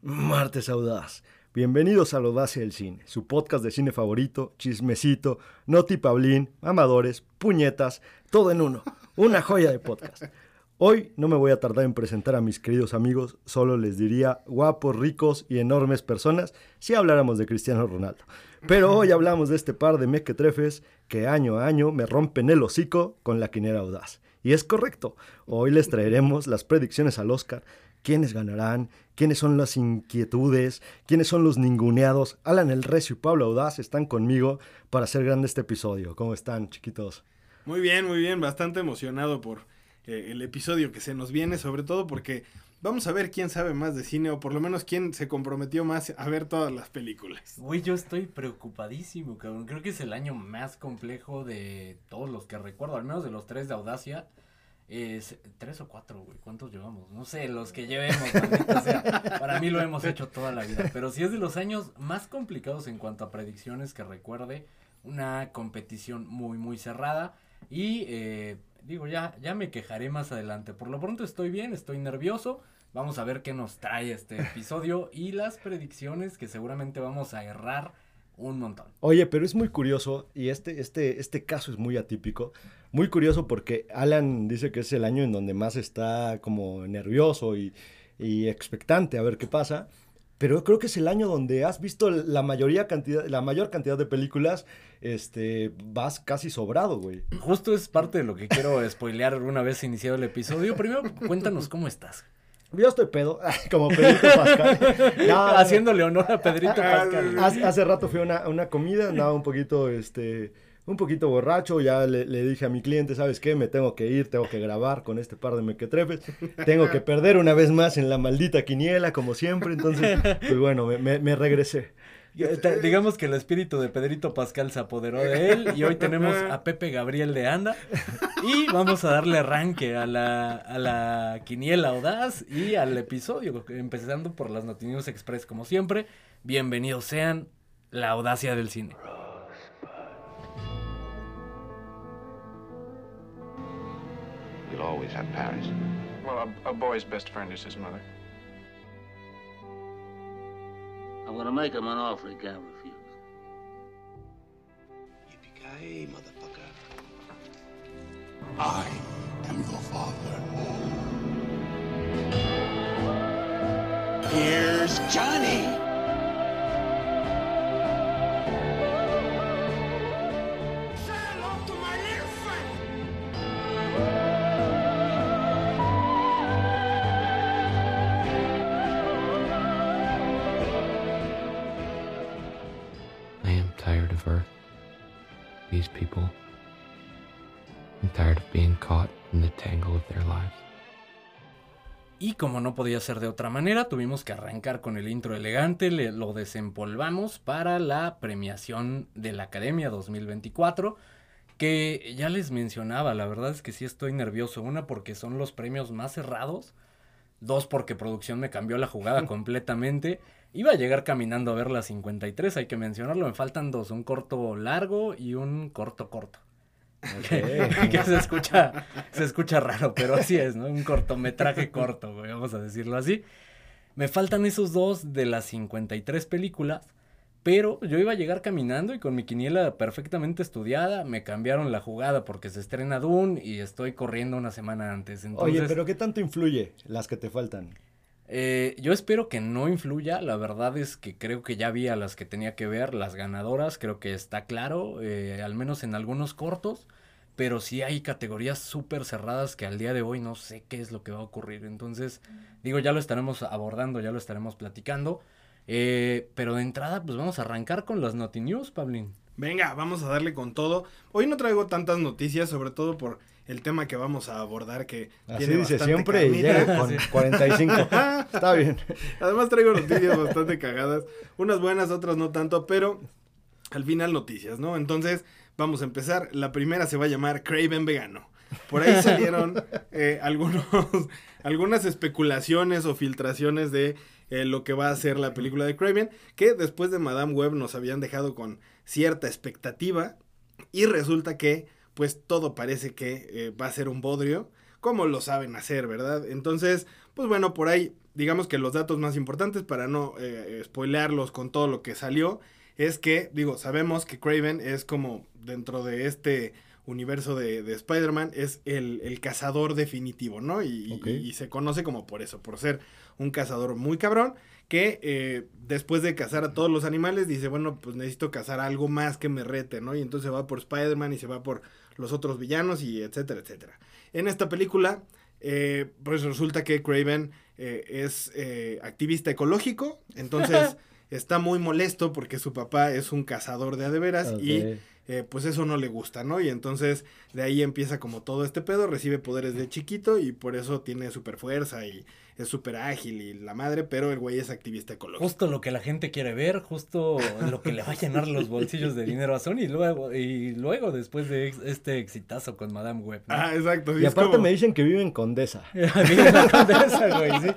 Martes Audaz. Bienvenidos a la Audacia del Cine, su podcast de cine favorito, chismecito, noti pablín, amadores, puñetas, todo en uno. Una joya de podcast. Hoy no me voy a tardar en presentar a mis queridos amigos, solo les diría guapos, ricos y enormes personas si habláramos de Cristiano Ronaldo. Pero hoy hablamos de este par de mequetrefes que año a año me rompen el hocico con la quinera audaz. Y es correcto, hoy les traeremos las predicciones al Oscar, quiénes ganarán, quiénes son las inquietudes, quiénes son los ninguneados. Alan El Recio y Pablo Audaz están conmigo para hacer grande este episodio. ¿Cómo están, chiquitos? Muy bien, muy bien, bastante emocionado por eh, el episodio que se nos viene, sobre todo porque vamos a ver quién sabe más de cine o por lo menos quién se comprometió más a ver todas las películas. Güey, yo estoy preocupadísimo, cabrón. Creo que es el año más complejo de todos los que recuerdo, al menos de los tres de Audacia. Es tres o cuatro, güey. ¿Cuántos llevamos? No sé, los que llevemos. sea. Para mí lo hemos hecho toda la vida. Pero sí es de los años más complicados en cuanto a predicciones que recuerde. Una competición muy, muy cerrada. Y eh, digo, ya, ya me quejaré más adelante. Por lo pronto estoy bien, estoy nervioso. Vamos a ver qué nos trae este episodio y las predicciones que seguramente vamos a errar un montón. Oye, pero es muy curioso y este, este, este caso es muy atípico. Muy curioso porque Alan dice que es el año en donde más está como nervioso y, y expectante a ver qué pasa. Pero creo que es el año donde has visto la mayoría cantidad, la mayor cantidad de películas, este, vas casi sobrado, güey. Justo es parte de lo que quiero spoilear una vez iniciado el episodio. Primero, cuéntanos cómo estás. Yo estoy pedo, como Pedrito Pascal. No, Haciéndole honor a Pedrito Pascal. Hace, hace rato fui a una, una comida, andaba un poquito, este, un poquito borracho, ya le, le, dije a mi cliente, ¿sabes qué? Me tengo que ir, tengo que grabar con este par de mequetrefes, tengo que perder una vez más en la maldita quiniela, como siempre, entonces, pues bueno, me, me, me regresé. Digamos que el espíritu de Pedrito Pascal se apoderó de él y hoy tenemos a Pepe Gabriel de Anda y vamos a darle arranque a la, a la quiniela audaz y al episodio, empezando por las Noticias Express como siempre. Bienvenidos sean la audacia del cine. You'll always have Paris. Well, a, a boy's best friend is his mother. I'm gonna make him an offer he can't refuse. Yippee-ki-yay, motherfucker. I am your father. Como no podía ser de otra manera, tuvimos que arrancar con el intro elegante, le, lo desempolvamos para la premiación de la Academia 2024, que ya les mencionaba, la verdad es que sí estoy nervioso, una porque son los premios más cerrados, dos porque producción me cambió la jugada completamente, iba a llegar caminando a ver la 53, hay que mencionarlo, me faltan dos, un corto largo y un corto corto. Okay. que se escucha, se escucha raro, pero así es, ¿no? Un cortometraje corto, güey, vamos a decirlo así. Me faltan esos dos de las 53 películas, pero yo iba a llegar caminando y con mi quiniela perfectamente estudiada, me cambiaron la jugada porque se estrena Dune y estoy corriendo una semana antes. Entonces, Oye, pero ¿qué tanto influye las que te faltan? Eh, yo espero que no influya, la verdad es que creo que ya vi a las que tenía que ver, las ganadoras, creo que está claro, eh, al menos en algunos cortos, pero sí hay categorías súper cerradas que al día de hoy no sé qué es lo que va a ocurrir, entonces digo, ya lo estaremos abordando, ya lo estaremos platicando, eh, pero de entrada pues vamos a arrancar con las Noti News, Pablín. Venga, vamos a darle con todo. Hoy no traigo tantas noticias, sobre todo por el tema que vamos a abordar que Así tiene dice siempre y llega con 45. Está bien. Además traigo noticias bastante cagadas, unas buenas, otras no tanto, pero al final noticias, ¿no? Entonces, vamos a empezar. La primera se va a llamar Craven Vegano. Por ahí salieron eh, algunos, algunas especulaciones o filtraciones de eh, lo que va a ser la película de Craven, que después de Madame Web nos habían dejado con cierta expectativa y resulta que pues todo parece que eh, va a ser un bodrio, como lo saben hacer, ¿verdad? Entonces, Pues bueno, por ahí, digamos que los datos más importantes para no eh, spoilearlos con todo lo que salió, es que, digo, sabemos que Craven es como dentro de este universo de, de Spider-Man, es el, el cazador definitivo, ¿no? Y, Ok. y- y se conoce como por eso, por ser un cazador muy cabrón, que eh, después de cazar a todos los animales, dice, bueno, pues necesito cazar algo más que me rete, ¿no? Y entonces va por Spider-Man y se va por los otros villanos y etcétera, etcétera. En esta película, eh, pues resulta que Craven eh, es eh, activista ecológico, entonces está muy molesto porque su papá es un cazador de adeveras y eh, pues eso no le gusta, ¿no? Y entonces de ahí empieza como todo este pedo, recibe poderes de chiquito y por eso tiene super fuerza y es súper ágil y la madre, pero el güey es activista ecológico. Justo lo que la gente quiere ver, justo lo que le va a llenar los bolsillos de dinero a Sony y luego, y luego después de ex- este exitazo con Madame Web. ¿no? Ah, exacto. sí, Y aparte como me dicen que vive en Condesa. Vive la condesa, güey, sí.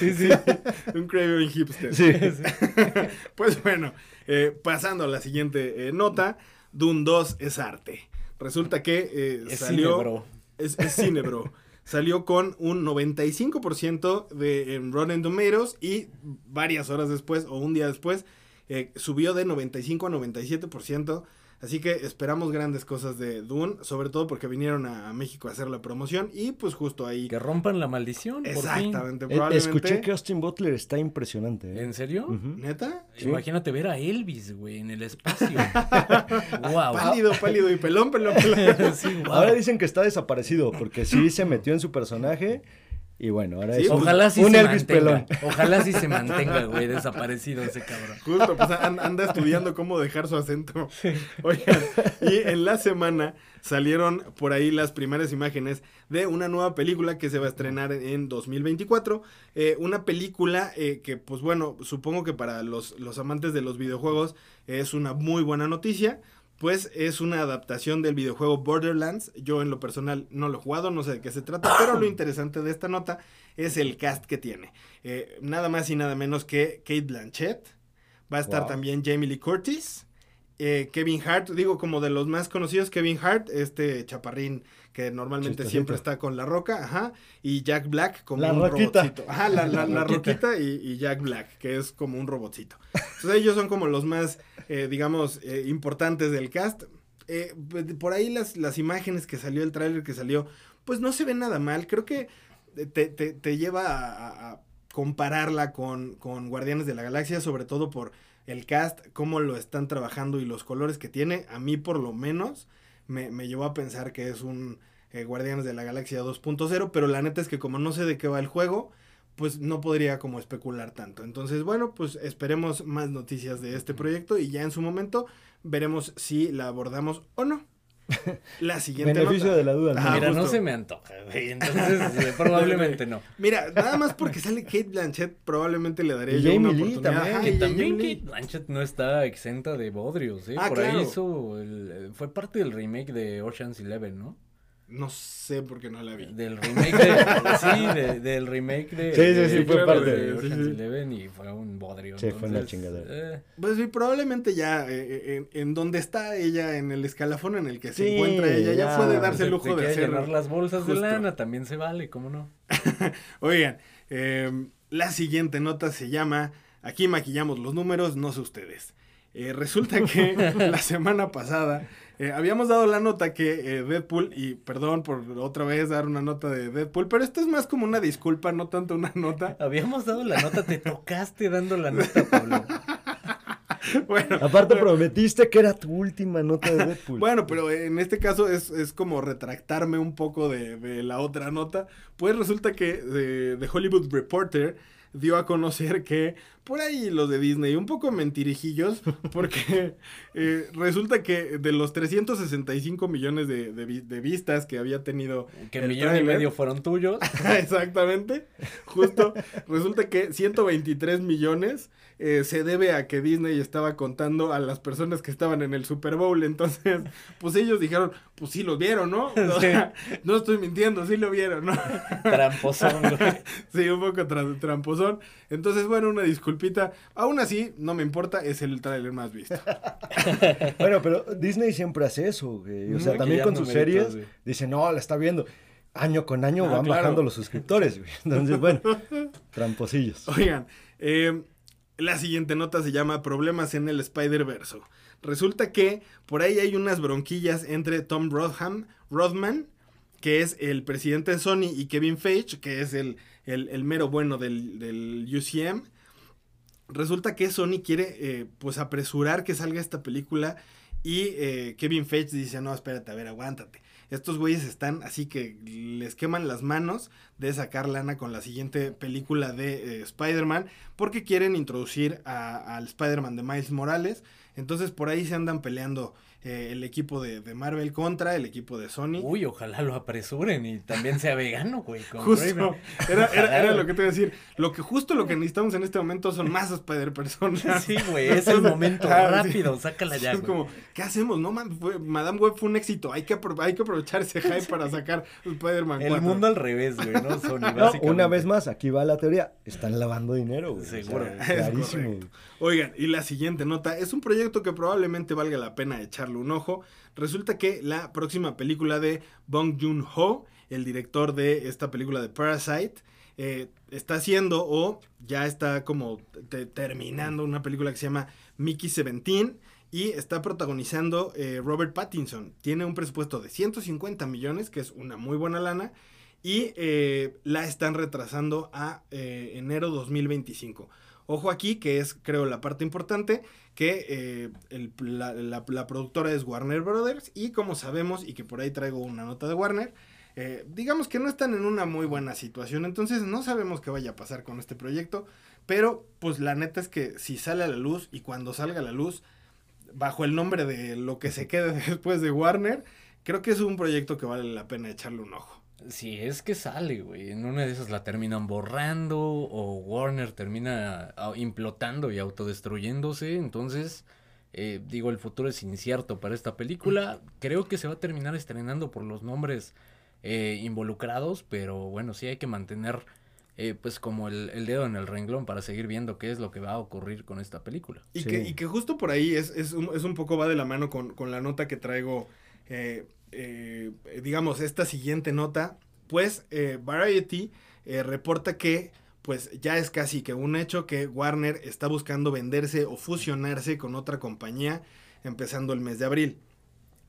Sí, sí. un Craven hipster. Sí. Pues bueno, eh, pasando a la siguiente eh, nota, Dune 2 es arte. Resulta que eh, Es salió... cine, bro. Es, es cine, bro. Salió con un 95% de en Rotten Tomatoes y varias horas después o un día después eh, subió de 95 a 97%. Así que esperamos grandes cosas de Dune, sobre todo porque vinieron a, a México a hacer la promoción y pues justo ahí. Que rompan la maldición, por fin. Exactamente, Eh, probablemente. Escuché que Austin Butler está impresionante. ¿eh? ¿En serio? ¿Neta? Imagínate ver a Elvis, güey, en el espacio. wow. Pálido, pálido y pelón, pelón, pelón. Sí. Ahora dicen que está desaparecido porque sí se metió en su personaje y bueno, ahora Sí, es un- Ojalá sí un se Elvis mantenga. pelón. Ojalá sí se mantenga, güey, desaparecido ese cabrón. Justo, pues an- anda estudiando cómo dejar su acento. Oigan, y en la semana salieron por ahí las primeras imágenes de una nueva película que se va a estrenar en 2024. Eh, una película eh, que, pues bueno, supongo que para los, los amantes de los videojuegos es una muy buena noticia. Pues es una adaptación del videojuego Borderlands. Yo en lo personal no lo he jugado, no sé de qué se trata, pero lo interesante de esta nota es el cast que tiene. Eh, nada más y nada menos que Kate Blanchett. Va a estar Wow. también Jamie Lee Curtis. eh, Kevin Hart, digo como de los más conocidos, Kevin Hart, este chaparrín que normalmente siempre está con La Roca, ajá, y Jack Black como La un Roquita. robotcito. Ajá, la, la, la Roquita. Y, y Jack Black, que es como un robotcito. Entonces ellos son como los más, eh, digamos, eh, importantes del cast. Eh, pues, por ahí las, las imágenes que salió, el tráiler que salió, pues no se ve nada mal. Creo que te, te- te lleva a, a- a compararla con, con Guardianes de la Galaxia, sobre todo por el cast, cómo lo están trabajando y los colores que tiene. A mí por lo menos me, me llevó a pensar que es un eh, Guardianes de la Galaxia 2.0, pero la neta es que como no sé de qué va el juego, pues no podría como especular tanto. Entonces, bueno, pues esperemos más noticias de este proyecto y ya en su momento veremos si la abordamos o no. La siguiente Beneficio nota. de la duda. Mira, no se me antoja, güey. Entonces, eh, probablemente no. Mira, nada más porque sale Kate Blanchett, probablemente le daré Y yo una Jamie Lee oportunidad. también. Ajá, Que y también Jamie. Kate Blanchett no está exenta de bodrios, ¿eh? Ah, Por claro. ahí hizo, el- fue parte del remake de Ocean's Eleven, ¿no? No sé por qué no la vi. Del remake de, sí, de- del remake de, Sí, sí, de- sí, fue de parte. Sí, sí. Eleven y fue un bodrio. Sí, fue una chingadera. eh, Pues sí, probablemente ya eh, en, en donde está ella, en el escalafón en el que se encuentra ella, ya, ya. puede darse se- el lujo de hacer. llenar las bolsas justo. de lana, también se vale, ¿cómo no? Oigan, eh, la siguiente nota se llama Aquí maquillamos los números, no sé ustedes. Eh, resulta que la semana pasada eh, habíamos dado la nota que eh, Deadpool, y perdón por otra vez dar una nota de Deadpool, pero esto es más como una disculpa, no tanto una nota. Habíamos dado la nota, te tocaste dando la nota, Pablo. Bueno, Aparte prometiste que era tu última nota de Deadpool. Bueno, pero en este caso es, es como retractarme un poco de, de la otra nota. Pues resulta que eh, The Hollywood Reporter dio a conocer que por ahí los de Disney, un poco mentirijillos, porque eh, resulta que de los 365 millones de, de vi- de vistas que había tenido Que millón y medio fueron tuyos. Exactamente. Justo resulta que 123 millones eh, se debe a que Disney estaba contando a las personas que estaban en el Super Bowl. Entonces, pues ellos dijeron, pues sí lo vieron, ¿no? O sea, no estoy mintiendo, sí lo vieron, ¿no? Tramposón, güey. Sí, un poco tra- tramposón. Entonces, bueno, una Aún así, no me importa, es el tráiler más visto. Bueno, pero Disney siempre hace eso, güey. O sea, Mm, también con sus series güey. dice, no, la está viendo. año con año Ah, van claro. bajando los suscriptores, güey. Entonces, bueno, tramposillos. Oigan, eh, la siguiente nota se llama Problemas en el Spider-Verse. Resulta que por ahí hay unas bronquillas entre Tom Rodham, Rodman, que es el presidente de Sony, y Kevin Feige, que es el, el- el mero bueno del, del UCM. Resulta que Sony quiere eh, pues apresurar que salga esta película y eh, Kevin Feige dice, no, espérate, a ver, aguántate. Estos güeyes están así que les queman las manos de sacar lana con la siguiente película de eh, Spider-Man porque quieren introducir al Spider-Man de Miles Morales. Entonces por ahí se andan peleando eh, el equipo de, de Marvel contra el equipo de Sony. Uy, ojalá lo apresuren y también sea vegano, güey. con Justo, era, era, era Ojalá, lo que te iba a decir. Lo que justo lo que necesitamos en este momento son más Spider-Personas. Sí, güey, es el momento. Ah, sí. rápido, sácala ya, Es como, ¿qué hacemos? No, man, fue- Madame Web fue un éxito. Hay que, hay que aprovechar ese hype para sacar Spider-Man El 4. mundo al revés, güey, ¿no? Sony, No, una vez más, aquí va la teoría. Están lavando dinero, güey. O sea, Seguro. Clarísimo. Oigan, y la siguiente nota es un proyecto que probablemente valga la pena un ojo. Resulta que la próxima película de Bong Joon-ho, el director de esta película de Parasite, eh, está haciendo o ya está como te- terminando una película que se llama Mickey 17 y está protagonizando eh, Robert Pattinson. Tiene un presupuesto de 150 millones, que es una muy buena lana, y eh, la están retrasando a enero 2025. Ojo aquí, que es creo la parte importante, que eh, el- la, la- productora es Warner Brothers y como sabemos, y que por ahí traigo una nota de Warner, eh, digamos que no están en una muy buena situación, entonces no sabemos qué vaya a pasar con este proyecto, pero pues la neta es que si sale a la luz y cuando salga a la luz, bajo el nombre de lo que se quede después de Warner, creo que es un proyecto que vale la pena echarle un ojo. Si es que sale, güey. En una de esas la terminan borrando o Warner termina ah, implotando y autodestruyéndose. Entonces, eh, digo, el futuro es incierto para esta película. Creo que se va a terminar estrenando por los nombres eh, involucrados, pero bueno, sí hay que mantener eh, pues como el, el dedo en el renglón para seguir viendo qué es lo que va a ocurrir con esta película. Y, Sí. que, y que justo por ahí es, es, un, es un poco va de la mano con, con la nota que traigo, eh, eh, digamos, esta siguiente nota, pues eh, Variety eh, reporta que pues ya es casi que un hecho que Warner está buscando venderse o fusionarse con otra compañía empezando el mes de abril.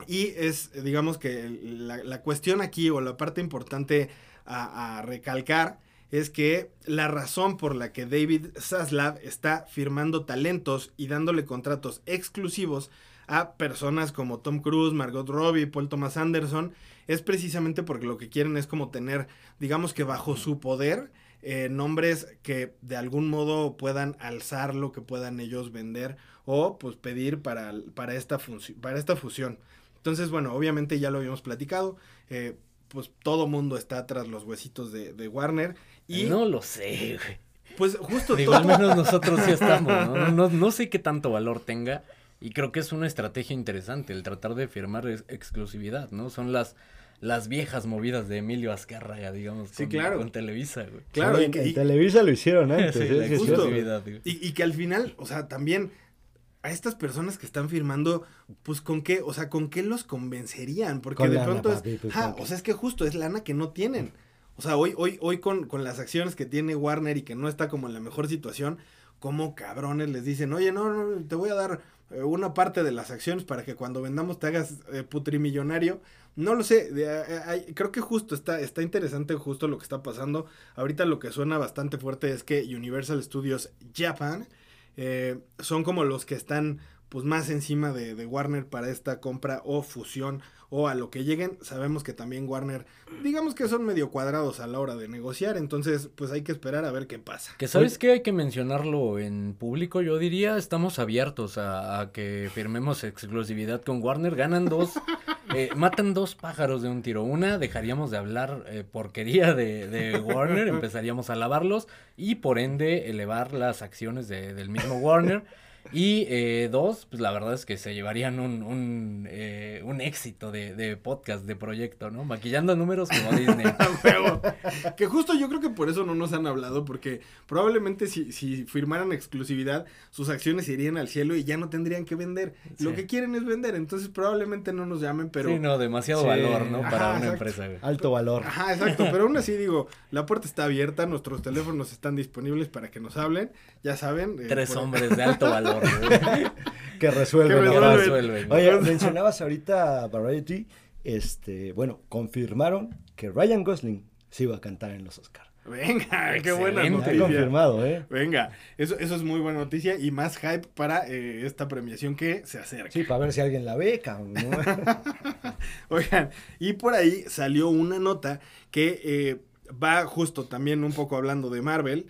Y es, digamos que la, cuestión aquí o la parte importante a, a recalcar es que la razón por la que David Zaslav está firmando talentos y dándole contratos exclusivos a personas como Tom Cruise, Margot Robbie, Paul Thomas Anderson, es precisamente porque lo que quieren es como tener, digamos que bajo su poder, eh, nombres que de algún modo puedan alzar lo que puedan ellos vender o pues pedir para, para, esta, para esta fusión. Entonces, bueno, obviamente ya lo habíamos platicado, eh, pues todo mundo está tras los huesitos de, de Warner y No lo sé, güey. pues justo Digo, todo- al menos nosotros sí estamos, ¿no? No, no sé qué tanto valor tenga y creo que es una estrategia interesante el tratar de firmar ex- exclusividad, ¿no? Son las, las viejas movidas de Emilio Azcárraga, digamos, con, Sí, claro. con Televisa, güey. Claro, Sí, y que- en y- Televisa lo hicieron antes. Sí, ¿eh? la Sí, es justo. cierto. exclusividad, güey. Y, y que al final, o sea, también a estas personas que están firmando, pues con qué, o sea, con qué los convencerían, porque Con de lana, pronto papi, es, pues, con o sea, es que justo es lana que no tienen. O sea, hoy, hoy, hoy con, con las acciones que tiene Warner y que no está como en la mejor situación, como cabrones les dicen, oye, no, no, te voy a dar eh, una parte de las acciones para que cuando vendamos te hagas eh, putrimillonario. No lo sé, creo que justo está, está interesante justo lo que está pasando. Ahorita lo que suena bastante fuerte es que Universal Studios Japan eh, son como los que están pues más encima de, de Warner para esta compra o fusión o a lo que lleguen. Sabemos que también Warner, digamos que son medio cuadrados a la hora de negociar, entonces pues hay que esperar a ver qué pasa. Que sabes que hay que mencionarlo en público, yo diría, estamos abiertos a, a que firmemos exclusividad con Warner, ganan dos, eh, matan dos pájaros de un tiro, una dejaríamos de hablar eh, porquería de, de Warner, empezaríamos a lavarlos y por ende elevar las acciones de- del mismo Warner. Y eh, dos, pues la verdad es que se llevarían un, un, eh, un éxito de, de podcast, de proyecto, ¿no? Maquillando números como Disney. Huevo. que justo yo creo que por eso no nos han hablado, porque probablemente si, si firmaran exclusividad, sus acciones irían al cielo y ya no tendrían que vender. Lo que quieren es vender, entonces probablemente no nos llamen, pero... sí, no, demasiado Sí. valor, ¿no? Para Ajá, una exacto. empresa, güey. Alto valor. Ajá, exacto, pero aún así digo, la puerta está abierta, nuestros teléfonos están disponibles para que nos hablen, ya saben. eh, Tres por- hombres de alto valor, Que resuelven. Que resuelven. Resuelven. Oye, mencionabas ahorita Variety. Este, bueno, confirmaron que Ryan Gosling se iba a cantar en los Oscars. Venga, qué buena noticia. confirmado, ¿eh? Venga, eso, eso es muy buena noticia y más hype para eh, esta premiación que se acerca. Sí, para ver si alguien la ve, cabrón. ¿no? Oigan, y por ahí salió una nota que eh, va justo también un poco hablando de Marvel.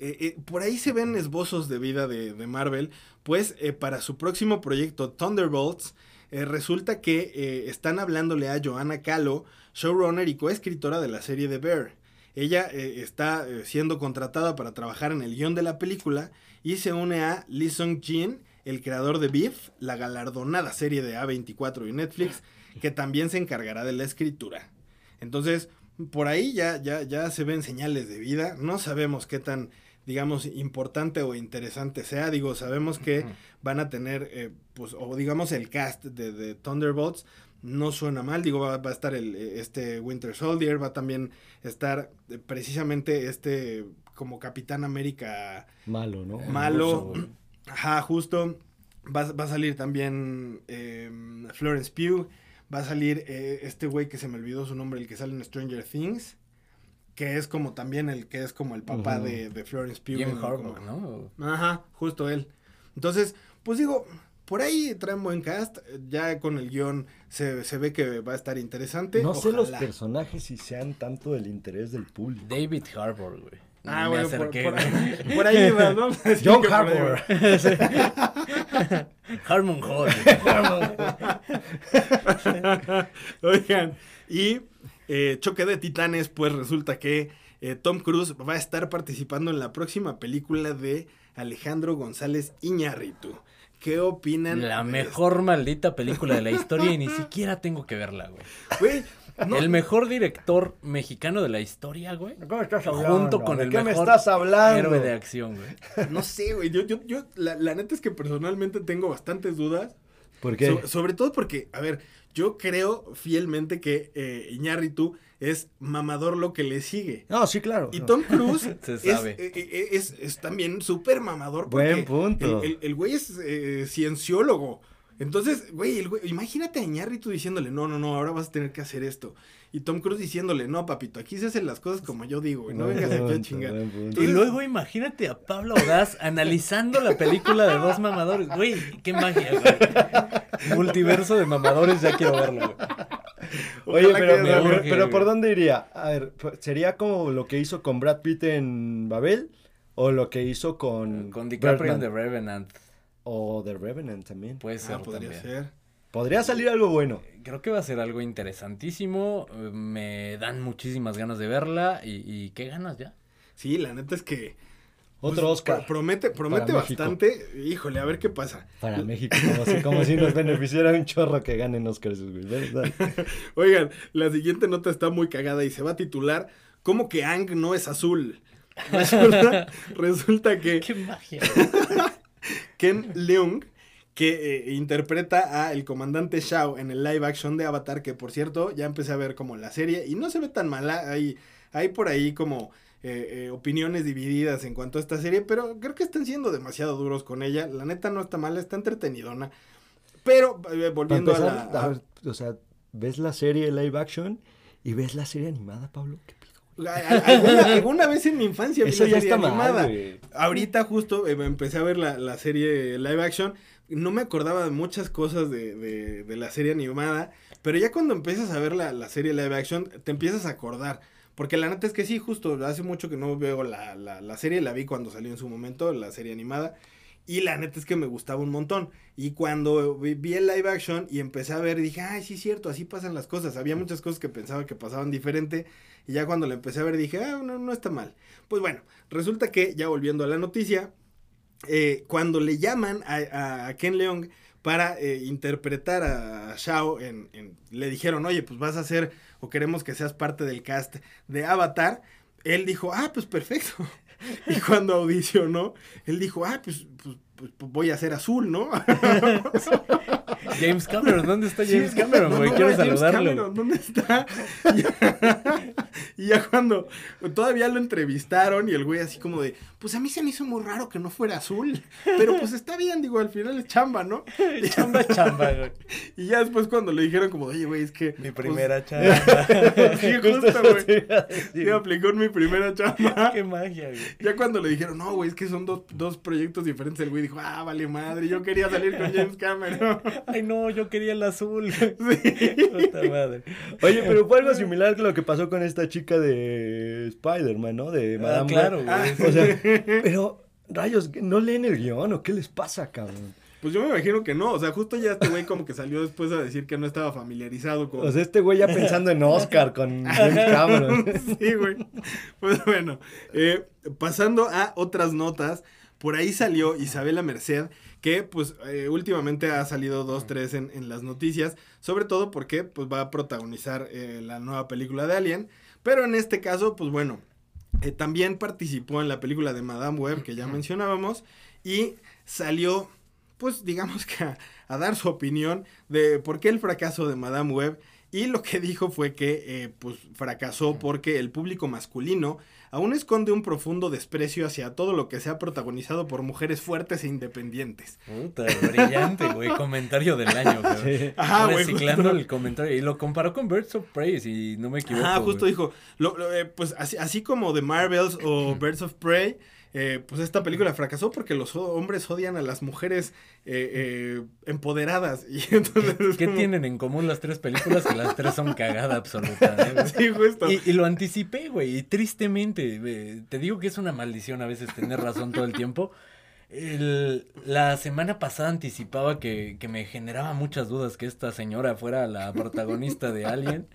Eh, eh, por ahí se ven esbozos de vida de, de Marvel, pues eh, para su próximo proyecto Thunderbolts, resulta que están hablándole a Joanna Calo, showrunner y coescritora de la serie The Bear. Ella está siendo contratada para trabajar en el guion de la película y se une a Lee Sung Jin, el creador de Beef, la galardonada serie de A24 y Netflix, que también se encargará de la escritura. Entonces, por ahí ya, ya, ya se ven señales de vida. No sabemos qué tan, digamos, importante o interesante sea. Digo, sabemos que van a tener, eh, pues, o digamos, el cast de, de Thunderbolts. No suena mal, digo, va, va a estar el, eh, este Winter Soldier, va a también estar eh, precisamente este como Capitán América Malo, ¿no? malo. güey. Ajá, justo. Va, va a salir también eh, Florence Pugh. Va a salir eh, este güey que se me olvidó su nombre, el que sale en Stranger Things. Que es como también el que es como el papá de, de Florence Pugh. Jim Harbaugh, como- ¿no? Ajá, justo él. Entonces, pues digo, por ahí traen buen cast. Ya con el guion se, se ve que va a estar interesante. No sé los personajes si sean tanto del interés del público. David Harbour, güey. Ah, Me bueno, por, acerqué, por ahí, por ahí iba, ¿no? Así John Harbour. Harmon Hall. Oigan, y eh, Choque de Titanes, pues resulta que eh, Tom Cruise va a estar participando en la próxima película de Alejandro González Iñárritu. ¿Qué opinan? La de mejor maldita película de la historia y ni siquiera tengo que verla, güey. esto? Güey, no, El mejor director mexicano de la historia, güey. ¿Cómo estás Junto con ¿De el qué me estás hablando? héroe de acción, güey. no sé, güey. Yo, yo, yo, la, la neta es que personalmente tengo bastantes dudas. ¿Por qué? So- sobre todo porque, a ver, yo creo fielmente que eh, Iñárritu es mamador lo que le sigue. No, sí, claro. Y Tom Cruise Se es, sabe. eh, eh, es- es también súper mamador. Buen punto. El, el- el güey es eh, cienciólogo. Entonces, güey, el güey- imagínate a Iñárritu diciéndole, no, no, no, ahora vas a tener que hacer esto. Y Tom Cruise diciéndole, no, papito, aquí se hacen las cosas como yo digo, güey, no Buen vengas aquí a chingar. punto. Y luego imagínate a Pablo Audaz analizando la película de dos mamadores. Güey, qué magia, güey. Multiverso de mamadores, ya quiero verlo, güey. Oye, Ojalá pero, que- pero- urge, pero. ¿por dónde iría? A ver, pues, ¿sería como lo que hizo con Brad Pitt en Babel? ¿O lo que hizo con... Con DiCaprio en? The Revenant. O The Revenant también. Puede ser Ah, podría también. ser. Podría salir algo bueno. Creo que va a ser algo interesantísimo. Me dan muchísimas ganas de verla. Y, y qué ganas ya. Sí, la neta es que... Otro pues, Oscar pro- Promete, promete México. bastante. Híjole, a ver qué pasa. para México. Como si, como si nos beneficiara un chorro que ganen Oscars. Oigan, la siguiente nota está muy cagada y se va a titular ¿Cómo que Ang no es azul? Resulta, resulta que Qué magia. Ken Leung, que eh, interpreta a el comandante Shao en el live action de Avatar, que por cierto ya empecé a ver como la serie y no se ve tan mala, hay, hay por ahí como eh, eh, opiniones divididas en cuanto a esta serie, pero creo que están siendo demasiado duros con ella, la neta no está mala, está entretenidona, pero volviendo a la... a ver, o sea, ¿ves la serie live action y ves la serie animada, Pablo? ¿Qué alguna, alguna vez en mi infancia vi Eso la serie mal, animada. Ahorita justo empecé a ver la, la serie live action. No me acordaba de muchas cosas de, de- de la serie animada. Pero ya cuando empiezas a ver la, la serie live action, te empiezas a acordar. Porque la neta es que sí, justo hace mucho que no veo la, la, la serie. La vi cuando salió en su momento, la serie animada. Y la neta es que me gustaba un montón. Y cuando vi, vi el live action y empecé a ver, dije, ay, sí es cierto, así pasan las cosas. Había muchas cosas que pensaba que pasaban diferente. Y ya cuando la empecé a ver dije, ah, no, no está mal. Pues bueno, resulta que ya volviendo a la noticia, eh, cuando le llaman a, Ken Leong para eh, interpretar a Shao, en, en- le dijeron, oye, pues vas a hacer o queremos que seas parte del cast de Avatar. Él dijo, ah, pues perfecto. Y cuando audicionó, él dijo, ah, pues, pues, pues, pues voy a ser azul, ¿no? James Cameron, ¿dónde está James Cameron, güey? no, Quiero no, James saludarlo. Cameron, ¿Dónde está? Y ya, y ya cuando todavía lo entrevistaron y el güey así como de, pues a mí se me hizo muy raro que no fuera azul, pero pues está bien, digo, al final es chamba, ¿no? Chamba, chamba, güey. Y ya después cuando le dijeron como, oye, güey, es que... Mi pues, primera chamba. sí, justo, güey. Sí, aplicó en mi primera chamba. Qué magia, güey. Ya cuando le dijeron, no, güey, es que son dos, dos proyectos diferentes, el güey dijo, ah, vale madre, yo quería salir con James Cameron. Ay, no, yo quería el azul. Sí. Puta madre. Oye, pero fue algo similar que lo que pasó con esta chica de Spider-Man, ¿no? De Ah, Madame claro, Web. güey. O sea, pero, rayos, ¿no leen el guion o qué les pasa, cabrón? Pues yo me imagino que no, o sea, justo ya este güey como que salió después a decir que no estaba familiarizado con... O sea, este güey ya pensando en Oscar con James Cameron. sí, güey. Pues bueno, eh, pasando a otras notas, por ahí salió Isabela Merced, que pues eh, últimamente ha salido dos, tres en, en las noticias, sobre todo porque pues va a protagonizar eh, la nueva película de Alien, pero en este caso, pues bueno, eh, también participó en la película de Madame Web, que ya mencionábamos, y salió, pues digamos que a, a dar su opinión de por qué el fracaso de Madame Web. Y lo que dijo fue que eh, pues fracasó porque el público masculino aún esconde un profundo desprecio hacia todo lo que sea protagonizado por mujeres fuertes e independientes. Puta, brillante, güey. Comentario del año, güey. Sí. Ajá, güey, Reciclando el comentario. Y lo comparó con Birds of Prey, si no me equivoco. Ajá, justo güey. dijo, lo- lo, eh, pues así, así como The Marvels o Birds of Prey, eh, pues esta película fracasó porque los hombres odian a las mujeres eh, eh, empoderadas. Y entonces es ¿Qué como- tienen en común las tres películas? Que las tres son cagada absoluta. ¿eh, güey? Sí, justo. Y, y lo anticipé, güey, y tristemente, eh, te digo que es una maldición a veces tener razón todo el tiempo. El- la semana pasada anticipaba que, que me generaba muchas dudas que esta señora fuera la protagonista de Alien.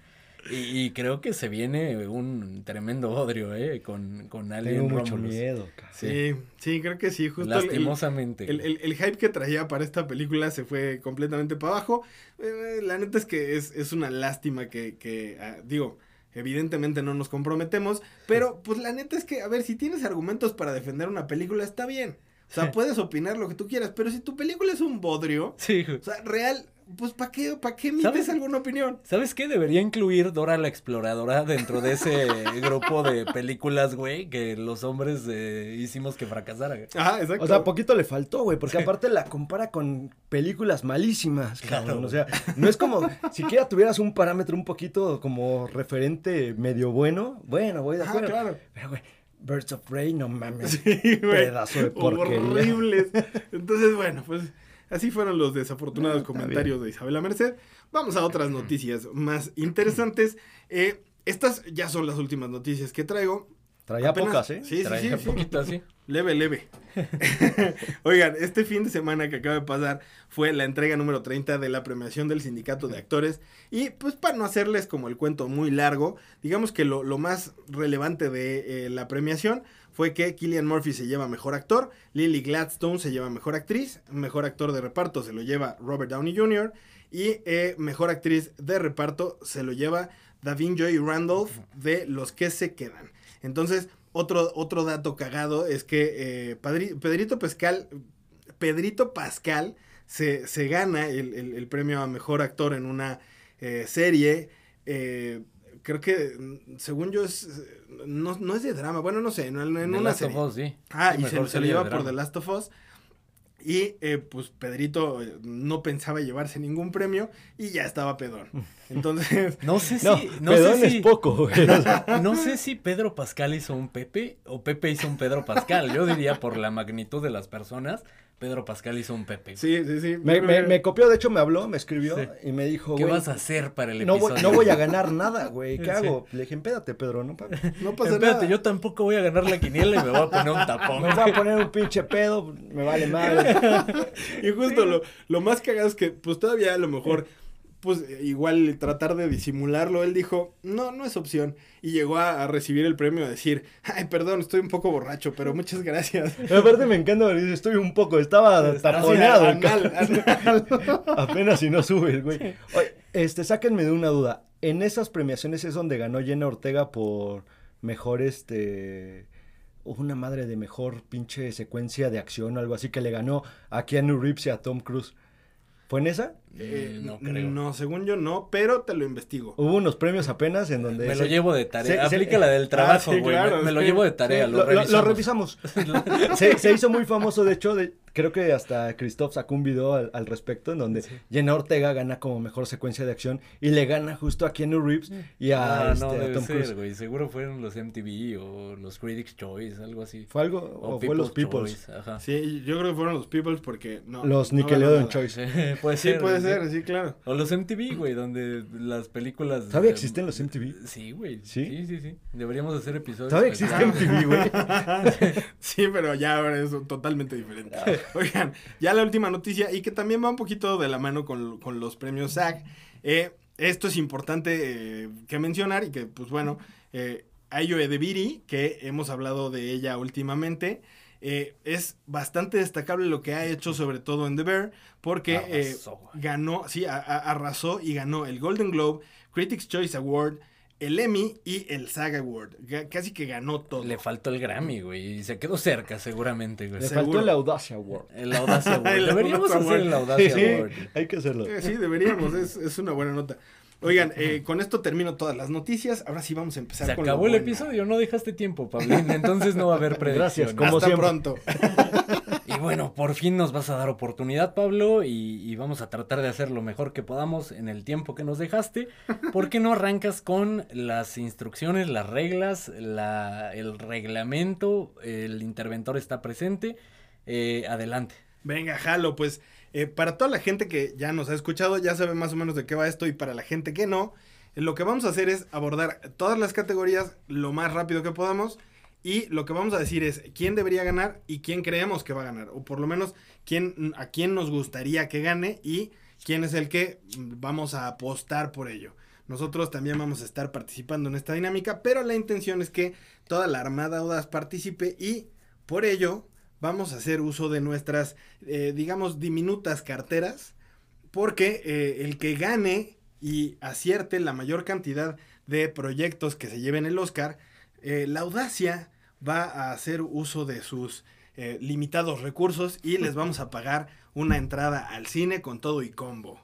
Y, y creo que se viene un tremendo odrio, ¿eh? Con, con Alien Tengo mucho Romulus. miedo. Sí, sí, creo que sí, justo el- Lastimosamente. El, el- el hype que traía para esta película se fue completamente para abajo. Eh, la neta es que es, es una lástima que, que, ah, digo, evidentemente no nos comprometemos, pero pues la neta es que, a ver, si tienes argumentos para defender una película, está bien. O sea, puedes opinar lo que tú quieras, pero si tu película es un bodrio, Sí, o sea, real, pues ¿para qué, pa' qué emites ¿Sabes? alguna opinión? ¿Sabes qué? Debería incluir Dora la Exploradora dentro de ese grupo de películas, güey, que los hombres eh, hicimos que fracasara. güey. Ajá, exacto. O sea, poquito le faltó, güey, porque aparte la compara con películas malísimas, cabrón. Claro. O sea, no es como, siquiera tuvieras un parámetro un poquito como referente medio bueno, bueno, voy de Ajá, acuerdo. claro. Pero, güey, Birds of Prey, no mames. Sí, güey. Pedazo de porquería. Horribles. Entonces, bueno, pues así fueron los desafortunados Ah, comentarios de Isabela Merced. Vamos a otras noticias más interesantes. Eh, estas ya son las últimas noticias que traigo. Traía Apenas- pocas, ¿eh? Sí, sí, Traía sí, sí. poquito así. Leve, leve. Oigan, este fin de semana que acaba de pasar fue la entrega número 30 de la premiación del Sindicato de Actores. Y pues para no hacerles como el cuento muy largo, digamos que lo, lo más relevante de eh, la premiación fue que Killian Murphy se lleva Mejor Actor, Lily Gladstone se lleva Mejor Actriz, Mejor Actor de Reparto se lo lleva Robert Downey Jr. y eh, Mejor Actriz de Reparto se lo lleva Davin Joy Randolph de Los que se quedan. Entonces, otro, otro dato cagado es que eh, Pedrito Pascal, Pedrito Pascal se, se gana el, el- el premio a mejor actor en una eh, serie. eh, creo que, mm, según yo, es, no, no es de drama. Bueno, no sé, en, en The una Last serie. of Us, sí. Ah, Sí, y se, lo lleva por. The Last of Us. Y eh, pues Pedrito eh, no pensaba llevarse ningún premio y ya estaba pedón. Entonces, No sé si. No, No, pedón sé es si. poco, No sé si Pedro Pascal hizo un Pepe o Pepe hizo un Pedro Pascal. Yo diría por la magnitud de las personas, Pedro Pascal hizo un Pepe. sí, sí, sí. me, copió, de hecho me habló, me escribió Sí. y me dijo, ¿Qué vas a hacer para el no episodio? voy, no voy a ganar nada, güey. ¿Qué Sí. hago? Le dije, empédate, Pedro, no pa- no pasa Espérate, nada. yo tampoco voy a ganar la quiniela y me voy a poner un tapón. Me voy a poner un pinche pedo, me vale madre. Y justo lo, lo más cagado es que, pues todavía a lo mejor, pues igual tratar de disimularlo, él dijo, no, no es opción. Y llegó a, a recibir el premio a decir, ay, perdón, estoy un poco borracho, pero muchas gracias. Aparte me encanta, estoy un poco, estaba taponeado. Anal, anal. Apenas si no subes, güey. Oye, este, sáquenme de una duda. En esas premiaciones es donde ganó Jenna Ortega por mejor, este... Una madre de mejor pinche secuencia de acción o algo así que le ganó a Keanu Reeves y a Tom Cruise. ¿Fue en esa? Eh, no creo. No, según yo no, pero te lo investigo. Hubo unos premios apenas en donde... Me se- lo llevo de tarea. se- se- Aplica la del trabajo, sí, güey. claro, me, me lo llevo de tarea, Sí, lo, lo revisamos. revisamos. se, se hizo muy famoso, de hecho, de- creo que hasta Christoph sacó un video al, al respecto en donde Jenna Ortega gana como mejor secuencia de acción y le gana justo a Keanu Reeves y a, Ah, este, no, a Tom ser, Cruise. güey. Seguro fueron los MTV o los Critics' Choice, algo así. ¿Fue algo o, fue los Peoples? Choice, Ajá. Sí, yo creo que fueron los Peoples porque no. Los no Nickelodeon. Choice. puede Sí, ser. puede sí. ser, sí, claro. O los MTV, güey, donde las películas. ¿Todavía eh, existen los MTV? Sí, güey. ¿Sí? ¿Sí? sí, sí, Deberíamos hacer episodios. ¿Todavía existe. MTV, güey? Sí, pero ya ahora es totalmente diferente. Oigan, ya la última noticia y que también va un poquito de la mano con, con los premios SAG. Eh, esto es importante eh, que mencionar y que, pues bueno, eh, Ayo Edebiri, que hemos hablado de ella últimamente, eh, es bastante destacable lo que ha hecho, sobre todo en The Bear, porque Arrasó, ganó, sí, a- a- arrasó y ganó el Golden Globe, Critics' Choice Award, el Emmy y el SAG Award. Casi que ganó todo. Le faltó el Grammy, güey. Y se quedó cerca, seguramente, güey. Le Seguro. faltó el Audacia Award. El Audacia Award. El Deberíamos Audacia hacer el. Audacia Sí, Award. hay que hacerlo. Sí, deberíamos, es, es una buena nota. Oigan, eh, con esto termino todas las noticias. Ahora sí vamos a empezar Se con lo acabó el episodio, no dejaste tiempo, Pablín. Entonces no va a haber predicción. Gracias, como Hasta siempre. pronto. Bueno, por fin nos vas a dar oportunidad, Pablo, y, y vamos a tratar de hacer lo mejor que podamos en el tiempo que nos dejaste. ¿Por qué no arrancas con las instrucciones, las reglas, la, el reglamento? El interventor está presente. Eh, adelante. Venga, jalo, pues eh, para toda la gente que ya nos ha escuchado, ya sabe más o menos de qué va esto y para la gente que no, lo que vamos a hacer es abordar todas las categorías lo más rápido que podamos y lo que vamos a decir es quién debería ganar y quién creemos que va a ganar o por lo menos quién a quién nos gustaría que gane y quién es el que vamos a apostar por ello. Nosotros también vamos a estar participando en esta dinámica, pero la intención es que toda la Armada Audaz participe y por ello vamos a hacer uso de nuestras, eh, digamos, diminutas carteras, porque eh, el que gane y acierte la mayor cantidad de proyectos que se lleven el Oscar, eh, la audacia va a hacer uso de sus eh, limitados recursos y les vamos a pagar una entrada al cine con todo y combo.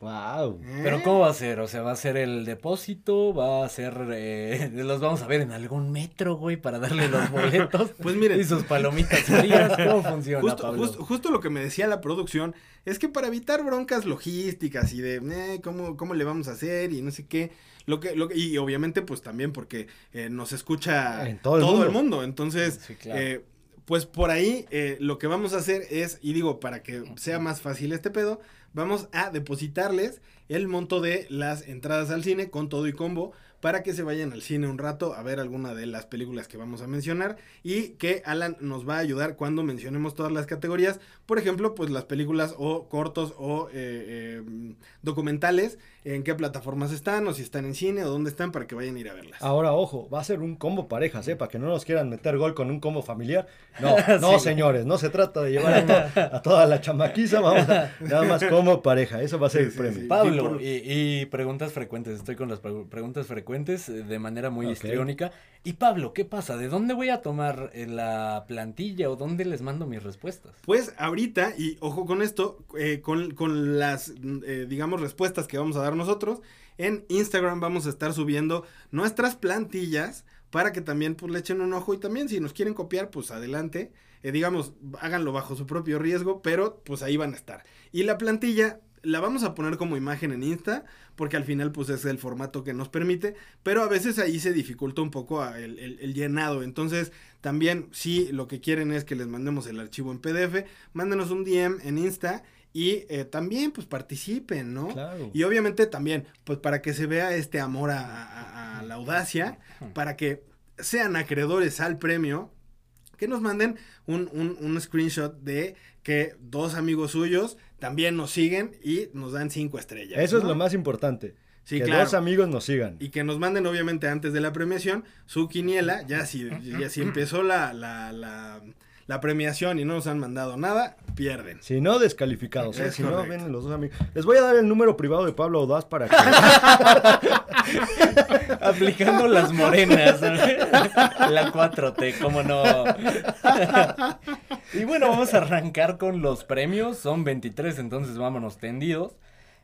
Wow. ¿Eh? Pero ¿cómo va a ser? O sea, ¿va a ser el depósito? ¿Va a ser... eh, los vamos a ver en algún metro, güey, para darle los boletos? Pues miren. Y sus palomitas frías. ¿Cómo funciona, Justo, Pablo? justo, justo lo que me decía la producción es que para evitar broncas logísticas y de eh, ¿cómo, cómo le vamos a hacer y no sé qué, lo que, lo que- y obviamente pues también porque eh, nos escucha En todo el mundo. mundo. Entonces, Sí, claro. pues por ahí lo que vamos a hacer es, y digo, para que sea más fácil este pedo, vamos a depositarles el monto de las entradas al cine con todo y combo para que se vayan al cine un rato a ver alguna de las películas que vamos a mencionar y que Alan nos va a ayudar cuando mencionemos todas las categorías, por ejemplo, pues las películas o cortos o eh, eh, documentales, en qué plataformas están o si están en cine o dónde están para que vayan a ir a verlas. Ahora, ojo, va a ser un combo parejas, ¿eh? Para que no nos quieran meter gol con un combo familiar. No, no, Sí. señores, no se trata de llevar a, to- a toda la chamaquiza, vamos a, nada más como pareja, eso va a ser Sí, el sí, premio. sí. Pablo, por- y, y preguntas frecuentes, estoy con las pre- preguntas frecuentes eh, de manera muy Ok. histriónica. Y Pablo, ¿qué pasa? ¿De dónde voy a tomar eh, la plantilla o dónde les mando mis respuestas? Pues ahorita, y ojo con esto, eh, con, con las, eh, digamos, respuestas que vamos a dar nosotros, en Instagram vamos a estar subiendo nuestras plantillas para que también pues le echen un ojo y también si nos quieren copiar, pues adelante. Eh, digamos, háganlo bajo su propio riesgo, pero pues ahí van a estar. Y la plantilla la vamos a poner como imagen en Insta, porque al final pues es el formato que nos permite, pero a veces ahí se dificulta un poco el- el llenado. Entonces, también si lo que quieren es que les mandemos el archivo en PDF, mándenos un DM en Insta y eh, también pues participen, ¿no? Claro. Y obviamente también, pues para que se vea este amor a, a- a la audacia, para que sean acreedores al premio, que nos manden un, un, un screenshot de que dos amigos suyos también nos siguen y nos dan cinco estrellas. Eso es lo más importante. Sí, que claro. dos amigos nos sigan. Y que nos manden, obviamente, antes de la premiación, su quiniela. Ya si, ya si empezó la, la, la, la premiación y no nos han mandado nada, pierden. Si no, descalificados. ¿eh? Si no, vienen los dos amigos. Les voy a dar el número privado de Pablo Audaz para que. Aplicando las morenas. ¿no? La 4T, cómo no. y bueno, vamos a arrancar con los premios. Son 23, entonces vámonos tendidos.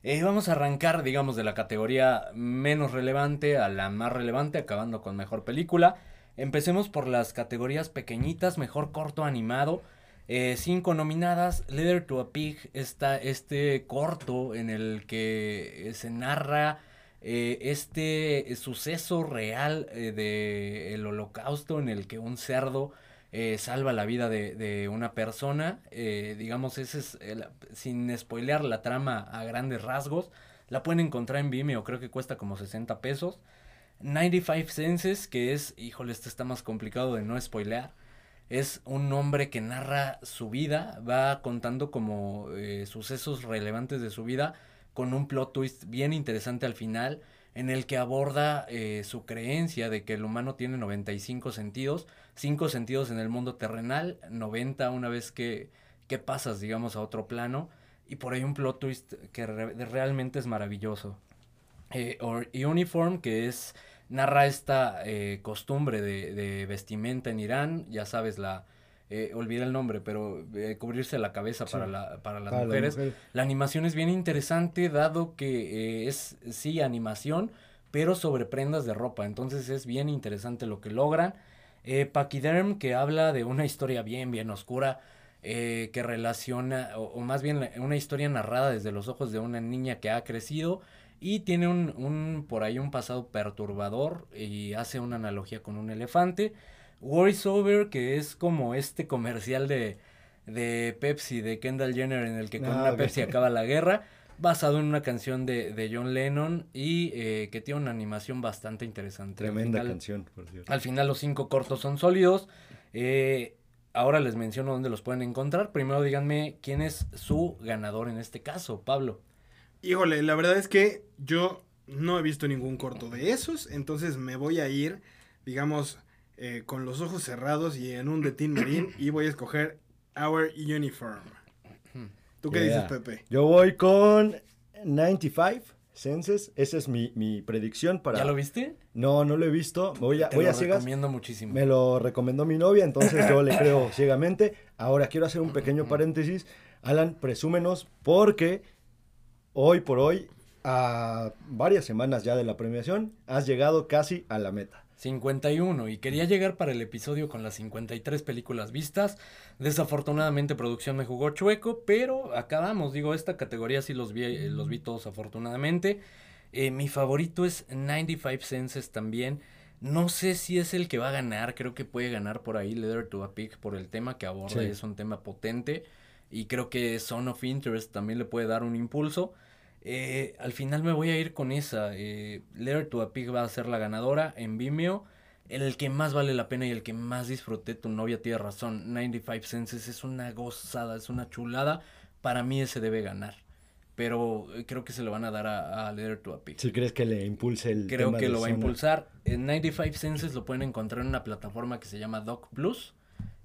Eh, vamos a arrancar, digamos, de la categoría menos relevante a la más relevante, acabando con mejor película. Empecemos por las categorías pequeñitas, mejor corto animado. Eh, cinco nominadas, Leather to a Pig, está este corto en el que eh, se narra eh, este suceso real eh, del holocausto en el que un cerdo eh, salva la vida de, de una persona. Digamos, ese es, sin spoilear la trama a grandes rasgos, la pueden encontrar en Vimeo, creo que cuesta como 60 pesos. 95 Senses, que es, híjole, este está más complicado de no spoilear. Es un hombre que narra su vida, va contando como eh, sucesos relevantes de su vida, con un plot twist bien interesante al final, en el que aborda eh, su creencia de que el humano tiene 95 sentidos, 5 sentidos en el mundo terrenal, 90 una vez que, que pasas, digamos, a otro plano, y por ahí un plot twist que re- realmente es maravilloso. Eh, or- Uniform, que es narra esta eh, costumbre de, de vestimenta en Irán, ya sabes, la eh, olvidé el nombre, pero eh, cubrirse la cabeza para, la, para las Para mujeres. La animación es bien interesante, dado que eh, es, sí, animación, pero sobre prendas de ropa. Entonces es bien interesante lo que logran. Eh, Pachyderm, que habla de una historia bien, bien oscura, eh, que relaciona, o, o más bien una historia narrada desde los ojos de una niña que ha crecido y tiene un, un por ahí un pasado perturbador y hace una analogía con un elefante. Worries Over, que es como este comercial de, de Pepsi, de Kendall Jenner, en el que con Ah, una. Pepsi acaba la guerra, basado en una canción de, de John Lennon y eh, que tiene una animación bastante interesante. Tremenda final- canción, por cierto. al final los cinco cortos son sólidos. Eh, ahora les menciono dónde los pueden encontrar. Primero díganme quién es su ganador en este caso, Pablo. Híjole, la verdad es que yo no he visto ningún corto de esos, entonces me voy a ir, digamos, eh, con los ojos cerrados y en un de Marín y voy a escoger Our Uniform. ¿Tú qué Yeah. dices, Pepe? Yo voy con 95 Senses. Esa es mi, mi predicción para. ¿Ya lo viste? No, no lo he visto. Voy a, Te voy lo a ciegas. recomiendo muchísimo. Me lo recomendó mi novia, entonces yo le creo ciegamente. Ahora quiero hacer un pequeño paréntesis. Alan, presúmenos porque hoy por hoy, a varias semanas ya de la premiación, has llegado casi a la meta. 51 y quería llegar para el episodio con las 53 películas vistas. Desafortunadamente producción me jugó chueco, pero acabamos, digo, esta categoría sí los vi, eh, los vi todos afortunadamente. Eh, mi favorito es 95 Senses también. No sé si es el que va a ganar, creo que puede ganar por ahí Leather to a Pig por el tema que aborda, Sí. es un tema potente. Y creo que Son of Interest también le puede dar un impulso. Eh, al final me voy a ir con esa. Eh, Letter to a Pig va a ser la ganadora en Vimeo. El que más vale la pena y el que más disfruté, tu novia tiene razón. 95 Senses es una gozada, es una chulada. Para mí ese debe ganar. Pero eh, creo que se lo van a dar a, a Letter to a Pig. Si crees que le impulse el Creo tema que de lo va a impulsar. En 95 Senses lo pueden encontrar en una plataforma que se llama Doc Plus.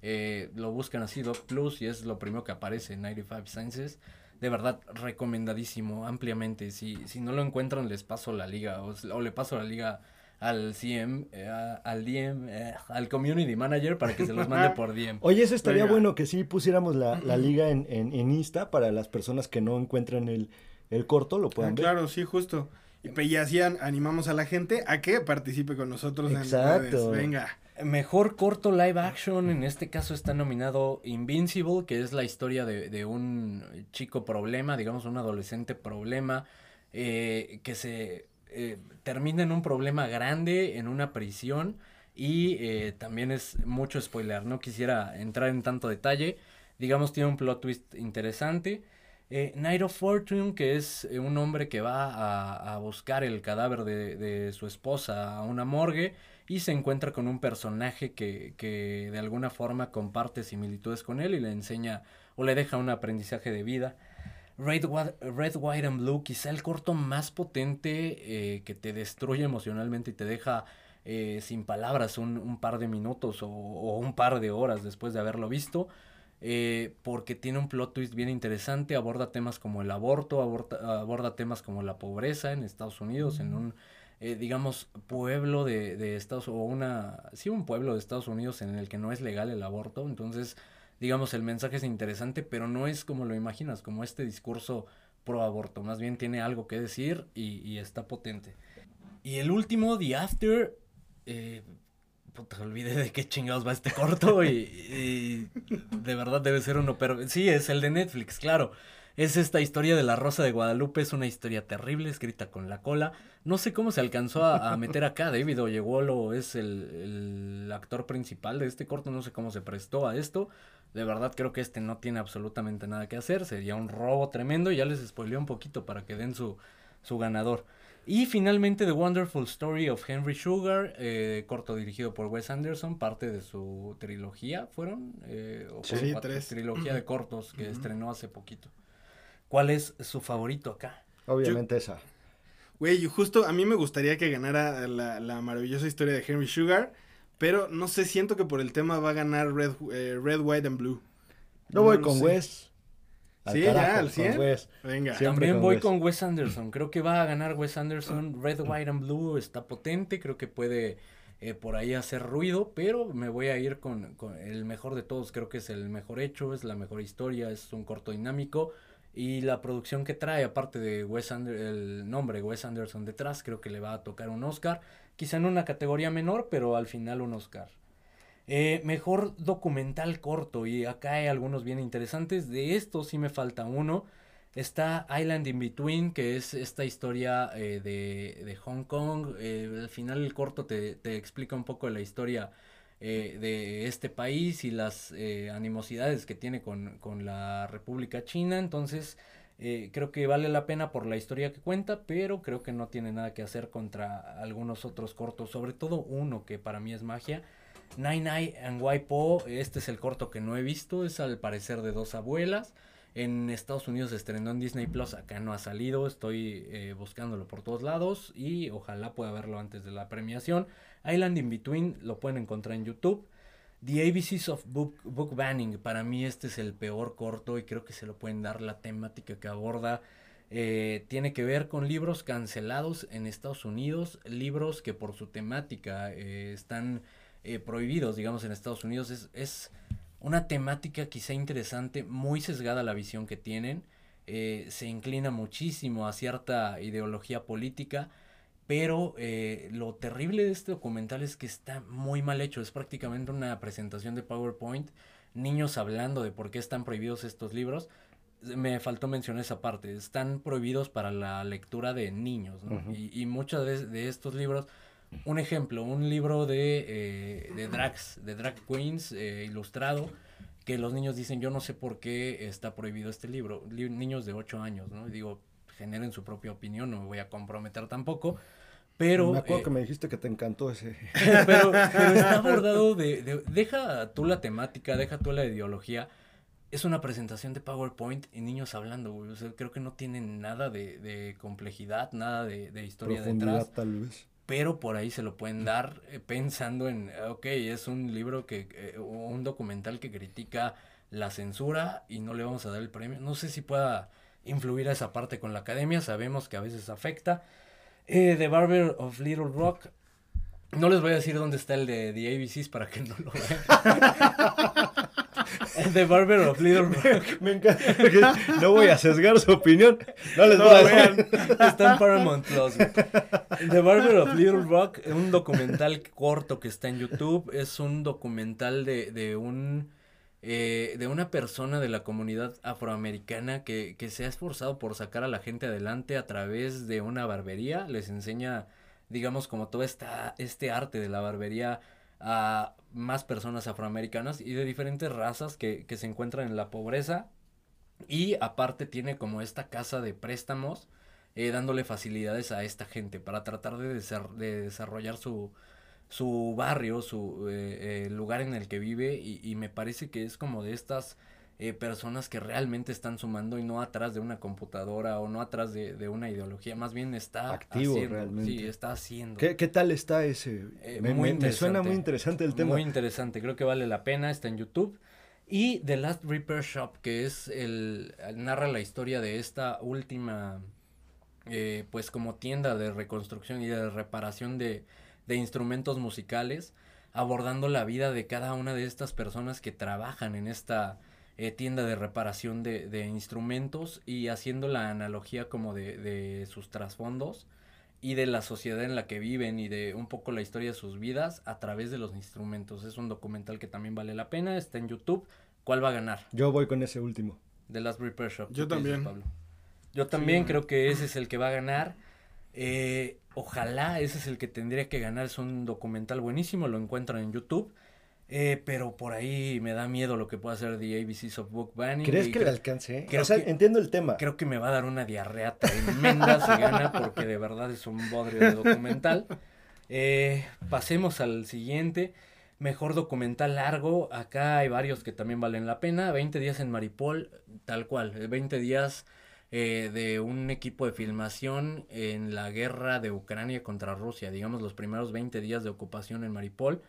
Eh, lo buscan así, Doc Plus, y es lo primero que aparece en 95 Senses. De verdad, recomendadísimo, ampliamente. Si, si no lo encuentran, les paso la liga. O, o le paso la liga al CM, eh, al DM, eh, al Community Manager para que se los mande por DM. Oye, eso estaría Venga. bueno que sí pusiéramos la, la liga en, en, en Insta para las personas que no encuentran el, el corto, lo Ah, puedan ver. claro, sí, justo. Y y así an- animamos a la gente a que participe con nosotros en Exacto. redes. Venga. Mejor corto live action, en este caso está nominado Invincible, que es la historia de, de un chico problema, digamos un adolescente problema, eh, que se eh, termina en un problema grande, en una prisión, y eh, también es mucho spoiler, no quisiera entrar en tanto detalle, digamos tiene un plot twist interesante. Eh, Night of Fortune, que es eh, un hombre que va a, a buscar el cadáver de, de su esposa a una morgue, y se encuentra con un personaje que, que de alguna forma comparte similitudes con él y le enseña o le deja un aprendizaje de vida. Red, Red, White and Blue, quizá el corto más potente eh, que te destruye emocionalmente y te deja eh, sin palabras un, un par de minutos o, o un par de horas después de haberlo visto. eh, porque tiene un plot twist bien interesante, aborda temas como el aborto, aborta- aborda temas como la pobreza en Estados Unidos, en un, eh, digamos, pueblo de, de Estados o una, sí, un pueblo de Estados Unidos en el que no es legal el aborto, entonces, digamos, el mensaje es interesante, pero no es como lo imaginas, como este discurso pro aborto, más bien tiene algo que decir y, y está potente. Y el último, The After, eh, puta, olvidé de qué chingados va este corto y, y de verdad debe ser uno, pero sí, es el de Netflix, claro. Es esta historia de la Rosa de Guadalupe, es una historia terrible, escrita con la cola. No sé cómo se alcanzó a, a meter acá, David Oyeguolo es el, el actor principal de este corto, no sé cómo se prestó a esto. De verdad creo que este no tiene absolutamente nada que hacer, sería un robo tremendo y ya les spoileé un poquito para que den su, su ganador. Y finalmente The Wonderful Story of Henry Sugar, eh, corto dirigido por Wes Anderson, parte de su trilogía, ¿fueron? Eh, o Sí, tres. Trilogía de cortos que estrenó hace poquito. ¿Cuál es su favorito acá? Obviamente esa. Güey, yo justo a mí me gustaría que ganara la, la maravillosa historia de Henry Sugar, pero no sé, siento que por el tema va a ganar Red, eh, Red White and Blue. Yo voy No lo con sé. Wes. Al Sí, ya, al con 100. Wes. Venga. Siempre También con voy Wes. con Wes Anderson. Creo que va a ganar Wes Anderson. Red, White and Blue está potente. Creo que puede eh, por ahí hacer ruido. Pero me voy a ir con, con el mejor de todos. Creo que es el mejor hecho. Es la mejor historia. Es un corto dinámico. Y la producción que trae, aparte de Wes el nombre Wes Anderson detrás, creo que le va a tocar un Oscar. Quizá en una categoría menor, pero al final un Oscar. Eh, mejor documental corto, y acá hay algunos bien interesantes. De estos sí me falta uno. Está Island in Between, que es esta historia eh, de, de Hong Kong. Eh, al final el corto te, te explica un poco la historia eh, de este país y las eh, animosidades que tiene con, con la República China. Entonces, eh, creo que vale la pena por la historia que cuenta, pero creo que no tiene nada que hacer contra algunos otros cortos, sobre todo uno que para mí es magia. Nine Nine and Waipo, este es el corto que no he visto, es al parecer de dos abuelas. En Estados Unidos se estrenó en Disney Plus, acá no ha salido, estoy eh, buscándolo por todos lados y ojalá pueda verlo antes de la premiación. Island in Between lo pueden encontrar en YouTube. The ABCs of Book, Book Banning, para mí este es el peor corto y creo que se lo pueden dar la temática que aborda. eh, tiene que ver con libros cancelados en Estados Unidos, libros que por su temática eh, están prohibidos, digamos, en Estados Unidos. Es, es una temática quizá interesante, muy sesgada la visión que tienen. eh, se inclina muchísimo a cierta ideología política, pero eh, lo terrible de este documental es que está muy mal hecho. Es prácticamente una presentación de PowerPoint, niños hablando de por qué están prohibidos estos libros. Me faltó mencionar esa parte. Están prohibidos para la lectura de niños, ¿no? Y, y muchos de, de estos libros un ejemplo, un libro de, eh, de drags, de drag queens eh, ilustrado, que los niños dicen, yo no sé por qué está prohibido este libro. Li- niños de 8 años, ¿no? Y digo, generen su propia opinión, no me voy a comprometer tampoco. Pero, me acuerdo eh, que me dijiste que te encantó ese. pero, pero está abordado de, de- Deja tú la temática, deja tú la ideología. Es una presentación de PowerPoint y niños hablando, güey. O sea, creo que no tienen nada de, de complejidad, nada de, de historia profundidad, detrás tal vez. Pero por ahí se lo pueden dar eh, pensando en, eh, ok, es un libro que, eh, un documental que critica la censura y no le vamos a dar el premio. No sé si pueda influir a esa parte con la academia, sabemos que a veces afecta. Eh, The Barber of Little Rock, no les voy a decir dónde está el de The ABCs para que no lo vean. The Barber of Little Rock. Me encanta. No voy a sesgar su opinión. No les No voy a vean. Está en Paramount Plus. güey. The Barber of Little Rock, un documental corto que está en YouTube. Es un documental de, de un eh, de una persona de la comunidad afroamericana que, que se ha esforzado por sacar a la gente adelante a través de una barbería. Les enseña, digamos, como todo esta, este arte de la barbería a más personas afroamericanas y de diferentes razas que, que se encuentran en la pobreza. Y aparte tiene como esta casa de préstamos, eh, dándole facilidades a esta gente para tratar de, de desarrollar su, su barrio, su eh, eh, lugar en el que vive y, y me parece que es como de estas eh, personas que realmente están sumando y no atrás de una computadora o no atrás de, de una ideología, más bien está Activo haciendo, realmente. Sí, está haciendo. ¿Qué, qué tal está ese? Eh, me, muy me- suena muy interesante el tema. Muy interesante, creo que vale la pena, está en YouTube. Y The Last Repair Shop, que es el, narra la historia de esta última, eh, pues como tienda de reconstrucción y de reparación de, de instrumentos musicales, abordando la vida de cada una de estas personas que trabajan en esta eh, tienda de reparación de, de instrumentos y haciendo la analogía como de, de sus trasfondos y de la sociedad en la que viven y de un poco la historia de sus vidas a través de los instrumentos. Es un documental que también vale la pena, está en YouTube. ¿Cuál va a ganar? Yo voy con ese último. The Last Repair Shop. Yo ¿Tú qué dices, también. Pablo? Yo también Sí. creo que ese es el que va a ganar. Eh, ojalá ese es el que tendría que ganar. Es un documental buenísimo, lo encuentran en YouTube. Eh, pero por ahí me da miedo lo que pueda hacer The ABCs of Book Banning. ¿Crees que creo- le alcance? creo o sea, que- entiendo el tema. Creo que me va a dar una diarrea tremenda si gana, porque de verdad es un bodrio de documental. Eh, pasemos al siguiente. Mejor documental largo. Acá hay varios que también valen la pena. 20 días en Maripol, tal cual. eh, 20 días eh, de un equipo de filmación en la guerra de Ucrania contra Rusia. Digamos, los primeros 20 días de ocupación en Maripol.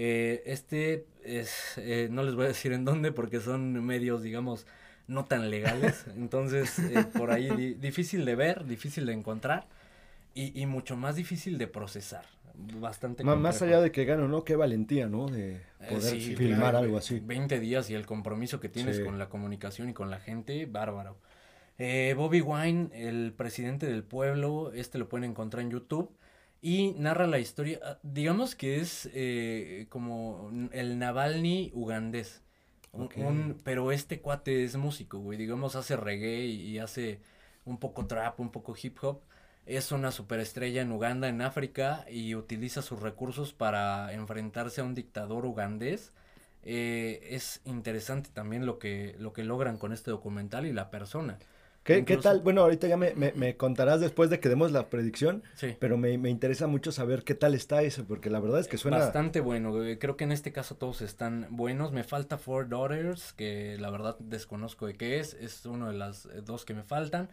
Eh, este es, eh, no les voy a decir en dónde porque son medios, digamos, no tan legales. Entonces, eh, por ahí di- difícil de ver, difícil de encontrar y, y mucho más difícil de procesar. Bastante más complejo. allá de que gano, ¿no? Qué valentía, ¿no? De Eh, poder sí, filmar claro, algo así. 20 días y el compromiso que tienes Sí. con la comunicación y con la gente, bárbaro. Bobby Wine, el presidente del pueblo, este lo pueden encontrar en YouTube y narra la historia, ah, digamos que es eh, como el Navalny ugandés. Un- pero este cuate es músico, güey, digamos hace reggae y, y hace un poco trap, un poco hip hop. Es una superestrella en Uganda, en África, y utiliza sus recursos para enfrentarse a un dictador ugandés. Eh, es interesante también lo que, lo que logran con este documental y la persona. ¿Qué, qué tal? Bueno, ahorita ya me, me- me contarás después de que demos la predicción, Sí. pero me, me interesa mucho saber qué tal está eso, porque la verdad es que suena... Bastante bueno, creo que en este caso todos están buenos. Me falta Four Daughters, que la verdad desconozco de qué es, es uno de las eh, dos que me faltan.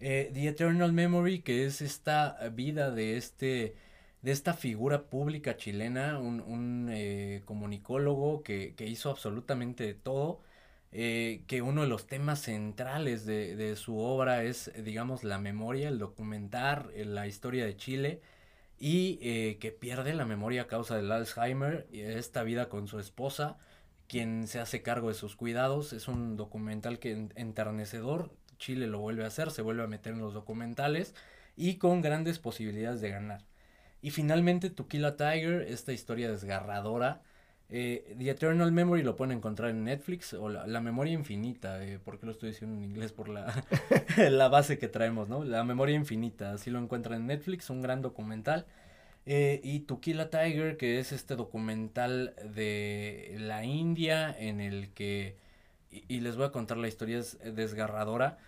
Eh, The Eternal Memory, que es esta vida de este de esta figura pública chilena, un, un eh, comunicólogo que, que hizo absolutamente de todo, eh, que uno de los temas centrales de, de su obra es, digamos, la memoria, el documentar eh, la historia de Chile y eh, que pierde la memoria a causa del Alzheimer esta vida con su esposa, quien se hace cargo de sus cuidados. Es un documental que en- enternecedor. Chile lo vuelve a hacer, se vuelve a meter en los documentales y con grandes posibilidades de ganar. Y finalmente Tequila Tiger, esta historia desgarradora. Eh, The Eternal Memory lo pueden encontrar en Netflix o la, la memoria infinita, eh, porque lo estoy diciendo en inglés por la, la base que traemos, ¿no? La memoria infinita, así lo encuentran en Netflix, un gran documental. Eh, y Tequila Tiger, que es este documental de la India en el que, y, y les voy a contar la historia, es desgarradora.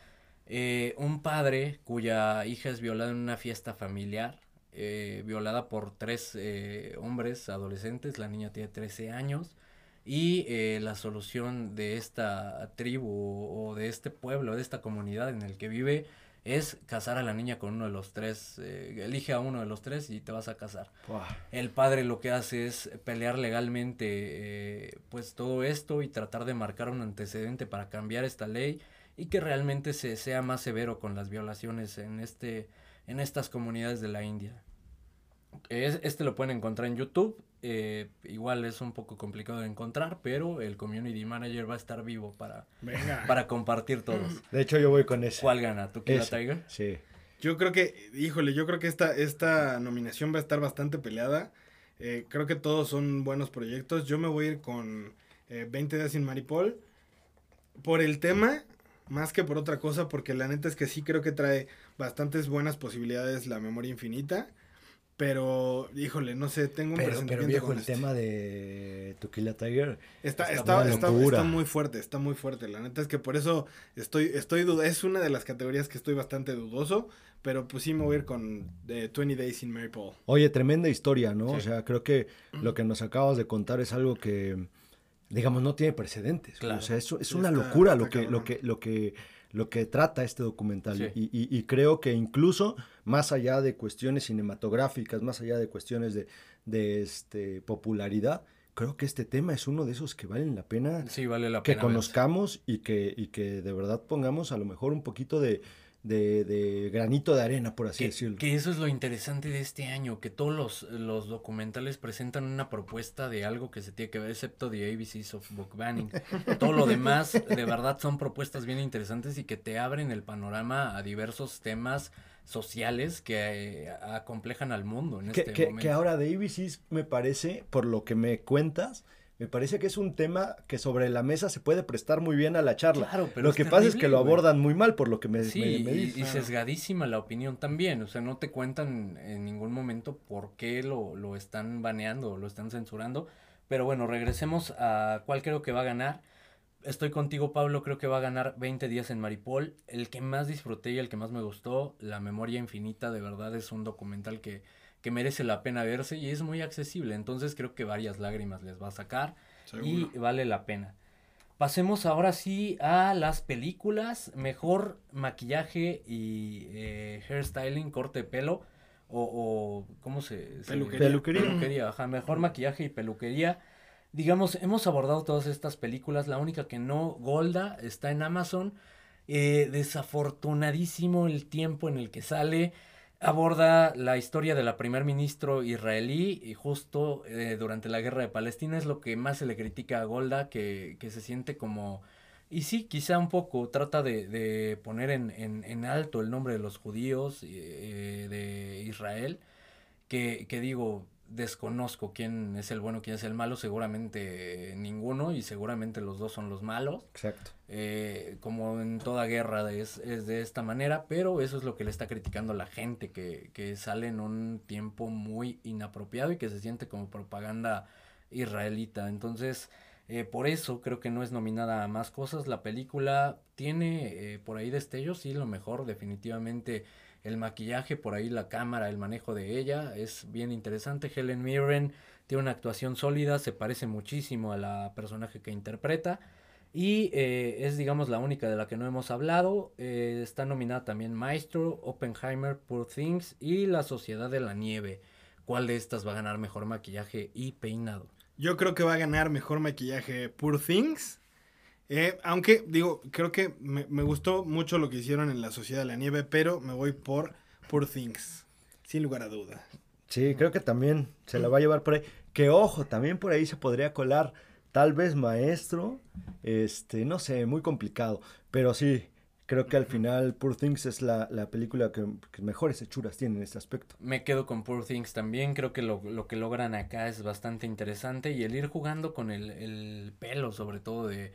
Eh, un padre cuya hija es violada en una fiesta familiar, eh, violada por tres eh, hombres adolescentes, la niña tiene 13 años, y eh, la solución de esta tribu o de este pueblo, de esta comunidad en el que vive, es casar a la niña con uno de los tres, eh, elige a uno de los tres y te vas a casar. El padre lo que hace es pelear legalmente eh, pues todo esto y tratar de marcar un antecedente para cambiar esta ley y que realmente se sea más severo con las violaciones en este en estas comunidades de la India. Es- este lo pueden encontrar en YouTube. eh, igual es un poco complicado de encontrar, pero el community manager va a estar vivo para, Venga. para compartir todos. De hecho, yo voy con ese. ¿Cuál gana? ¿Tú Ese. Tiger? Sí. Yo creo que, híjole, yo creo que esta, esta nominación va a estar bastante peleada. Eh, creo que todos son buenos proyectos. Yo me voy a ir con eh, 20 días sin Maripol. Por el tema, más que por otra cosa, porque la neta es que sí creo que trae bastantes buenas posibilidades la memoria infinita. Pero, híjole, no sé, tengo un Pero, pero viejo, con el este. tema de Tequila Tiger. Está, Está está, está, muy fuerte, está muy fuerte. La neta es que por eso estoy, estoy duda. Es una de las categorías que estoy bastante dudoso. Pero pues sí me voy a ir con eh, 20 Days in Mary Paul. Oye, tremenda historia, ¿no? Sí. O sea, creo que lo que nos acabas de contar es algo que, digamos, no tiene precedentes. Claro. O sea, es, es una está- locura está lo que, lo que, lo que, lo que trata este documental. Sí. Y, y- y creo que incluso más allá de cuestiones cinematográficas, más allá de cuestiones de, de este, popularidad, creo que este tema es uno de esos que valen la pena Sí, vale la que pena. conozcamos y que, y que de verdad pongamos a lo mejor un poquito de, de, de granito de arena, por así Que, decirlo. que eso es lo interesante de este año, que todos los, los documentales presentan una propuesta de algo que se tiene que ver, excepto The ABCs of Book Banning. Todo lo demás, de verdad, son propuestas bien interesantes y que te abren el panorama a diversos temas sociales que eh, acomplejan al mundo en Que, este que- momento. que ahora de ABC me parece, por lo que me cuentas, me parece que es un tema que sobre la mesa se puede prestar muy bien a la charla. Claro, pero lo que pasa es que lo abordan muy mal, por lo que me, Sí, me- me y- dices. y, sesgadísima la opinión también, o sea, no te cuentan en ningún momento por qué lo, lo están baneando o lo están censurando, pero bueno, regresemos a cuál creo que va a ganar. Estoy contigo, Pablo, creo que va a ganar 20 días en Maripol. El que más disfruté y el que más me gustó, La Memoria Infinita, de verdad es un documental que, que merece la pena verse y es muy accesible, entonces creo que varias lágrimas les va a sacar y vale la pena. Pasemos ahora sí a las películas. Mejor maquillaje y eh, hairstyling, corte de pelo. O, o ¿cómo se, se- Peluquería. Peluquería. Peluquería, ajá, mejor maquillaje y peluquería. Digamos, hemos abordado todas estas películas. La única que no, Golda, está en Amazon. Eh, desafortunadísimo el tiempo en el que sale. Aborda la historia de la primer ministro israelí y justo eh, durante la guerra de Palestina es lo que más se le critica a Golda, que, que se siente como... Y sí, quizá un poco trata de, de poner en, en, en alto el nombre de los judíos eh, de Israel, que, que digo, desconozco quién es el bueno, quién es el malo, seguramente ninguno y seguramente los dos son los malos Exacto. eh, como en toda guerra es, es de esta manera, pero eso es lo que le está criticando la gente, que, que sale en un tiempo muy inapropiado y que se siente como propaganda israelita. Entonces, eh, por eso creo que no es nominada a más cosas. La película tiene eh, por ahí destellos, sí, lo mejor definitivamente el maquillaje, por ahí la cámara, el manejo de ella es bien interesante. Helen Mirren tiene una actuación sólida, se parece muchísimo a la personaje que interpreta. Y eh, es, digamos, la única de la que no hemos hablado. Eh, está nominada también Maestro, Oppenheimer, Poor Things y La Sociedad de la Nieve. ¿Cuál de estas va a ganar mejor maquillaje y peinado? Yo creo que va a ganar mejor maquillaje Poor Things. Eh, aunque, digo, creo que me, me gustó mucho lo que hicieron en La Sociedad de la Nieve, pero me voy por Poor Things. Sin lugar a duda. Sí, creo que también se la va a llevar por ahí. Que ojo, también por ahí se podría colar tal vez maestro, este, no sé, muy complicado, pero sí, creo que al final Poor Things es la, la película que, que mejores hechuras tiene en este aspecto. Me quedo con Poor Things también. Creo que lo, lo que logran acá es bastante interesante. Y el ir jugando con el, el pelo, sobre todo de,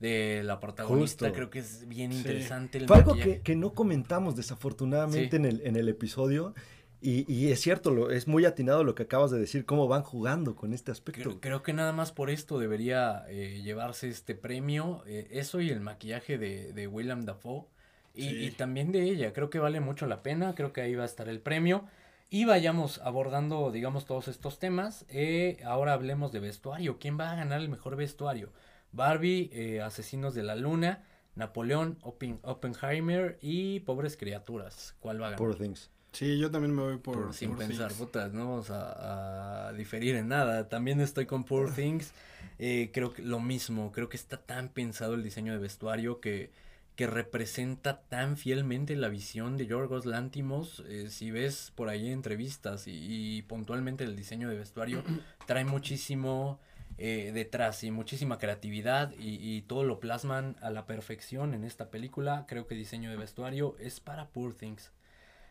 de la protagonista, Justo. creo que es bien Sí. interesante. El Fue algo que, que no comentamos desafortunadamente Sí. en, el, en el episodio. Y, y es cierto, lo, es muy atinado lo que acabas de decir, cómo van jugando con este aspecto. Creo, creo que nada más por esto debería eh, llevarse este premio. eh, eso y el maquillaje de, de William Dafoe. Y, Sí. y también de ella. Creo que vale mucho la pena. Creo que ahí va a estar el premio. Y vayamos abordando, digamos, todos estos temas. Eh, ahora hablemos de vestuario. ¿Quién va a ganar el mejor vestuario? Barbie, eh, Asesinos de la Luna, Napoleón, Oppen- Oppenheimer y Pobres Criaturas. ¿Cuál va a ganar? Poor Things. Sí, yo también me voy por, Por- sin Poor pensar, Things. putas, no vamos a, a diferir en nada. También estoy con Poor Things. Eh, creo que lo mismo, creo que está tan pensado el diseño de vestuario que, que representa tan fielmente la visión de Yorgos Lántimos. Eh, si ves por ahí entrevistas y, y puntualmente el diseño de vestuario, trae muchísimo eh, detrás y muchísima creatividad y, y todo lo plasman a la perfección en esta película. Creo que diseño de vestuario es para Poor Things.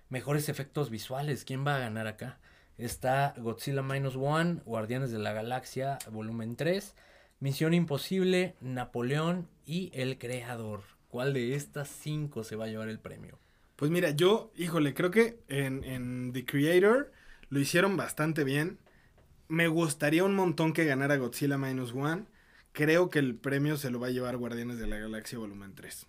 Mejores efectos visuales, ¿quién va a ganar acá? Está Godzilla Minus One, Guardianes de la Galaxia, volumen 3, Misión Imposible, Napoleón y El Creador. ¿Cuál de estas cinco se va a llevar el premio? Pues mira, yo, híjole, creo que en, en The Creator Lo hicieron bastante bien. Me gustaría un montón que ganara Godzilla Minus One. Creo que el premio se lo va a llevar Guardianes de la Galaxia Volumen 3.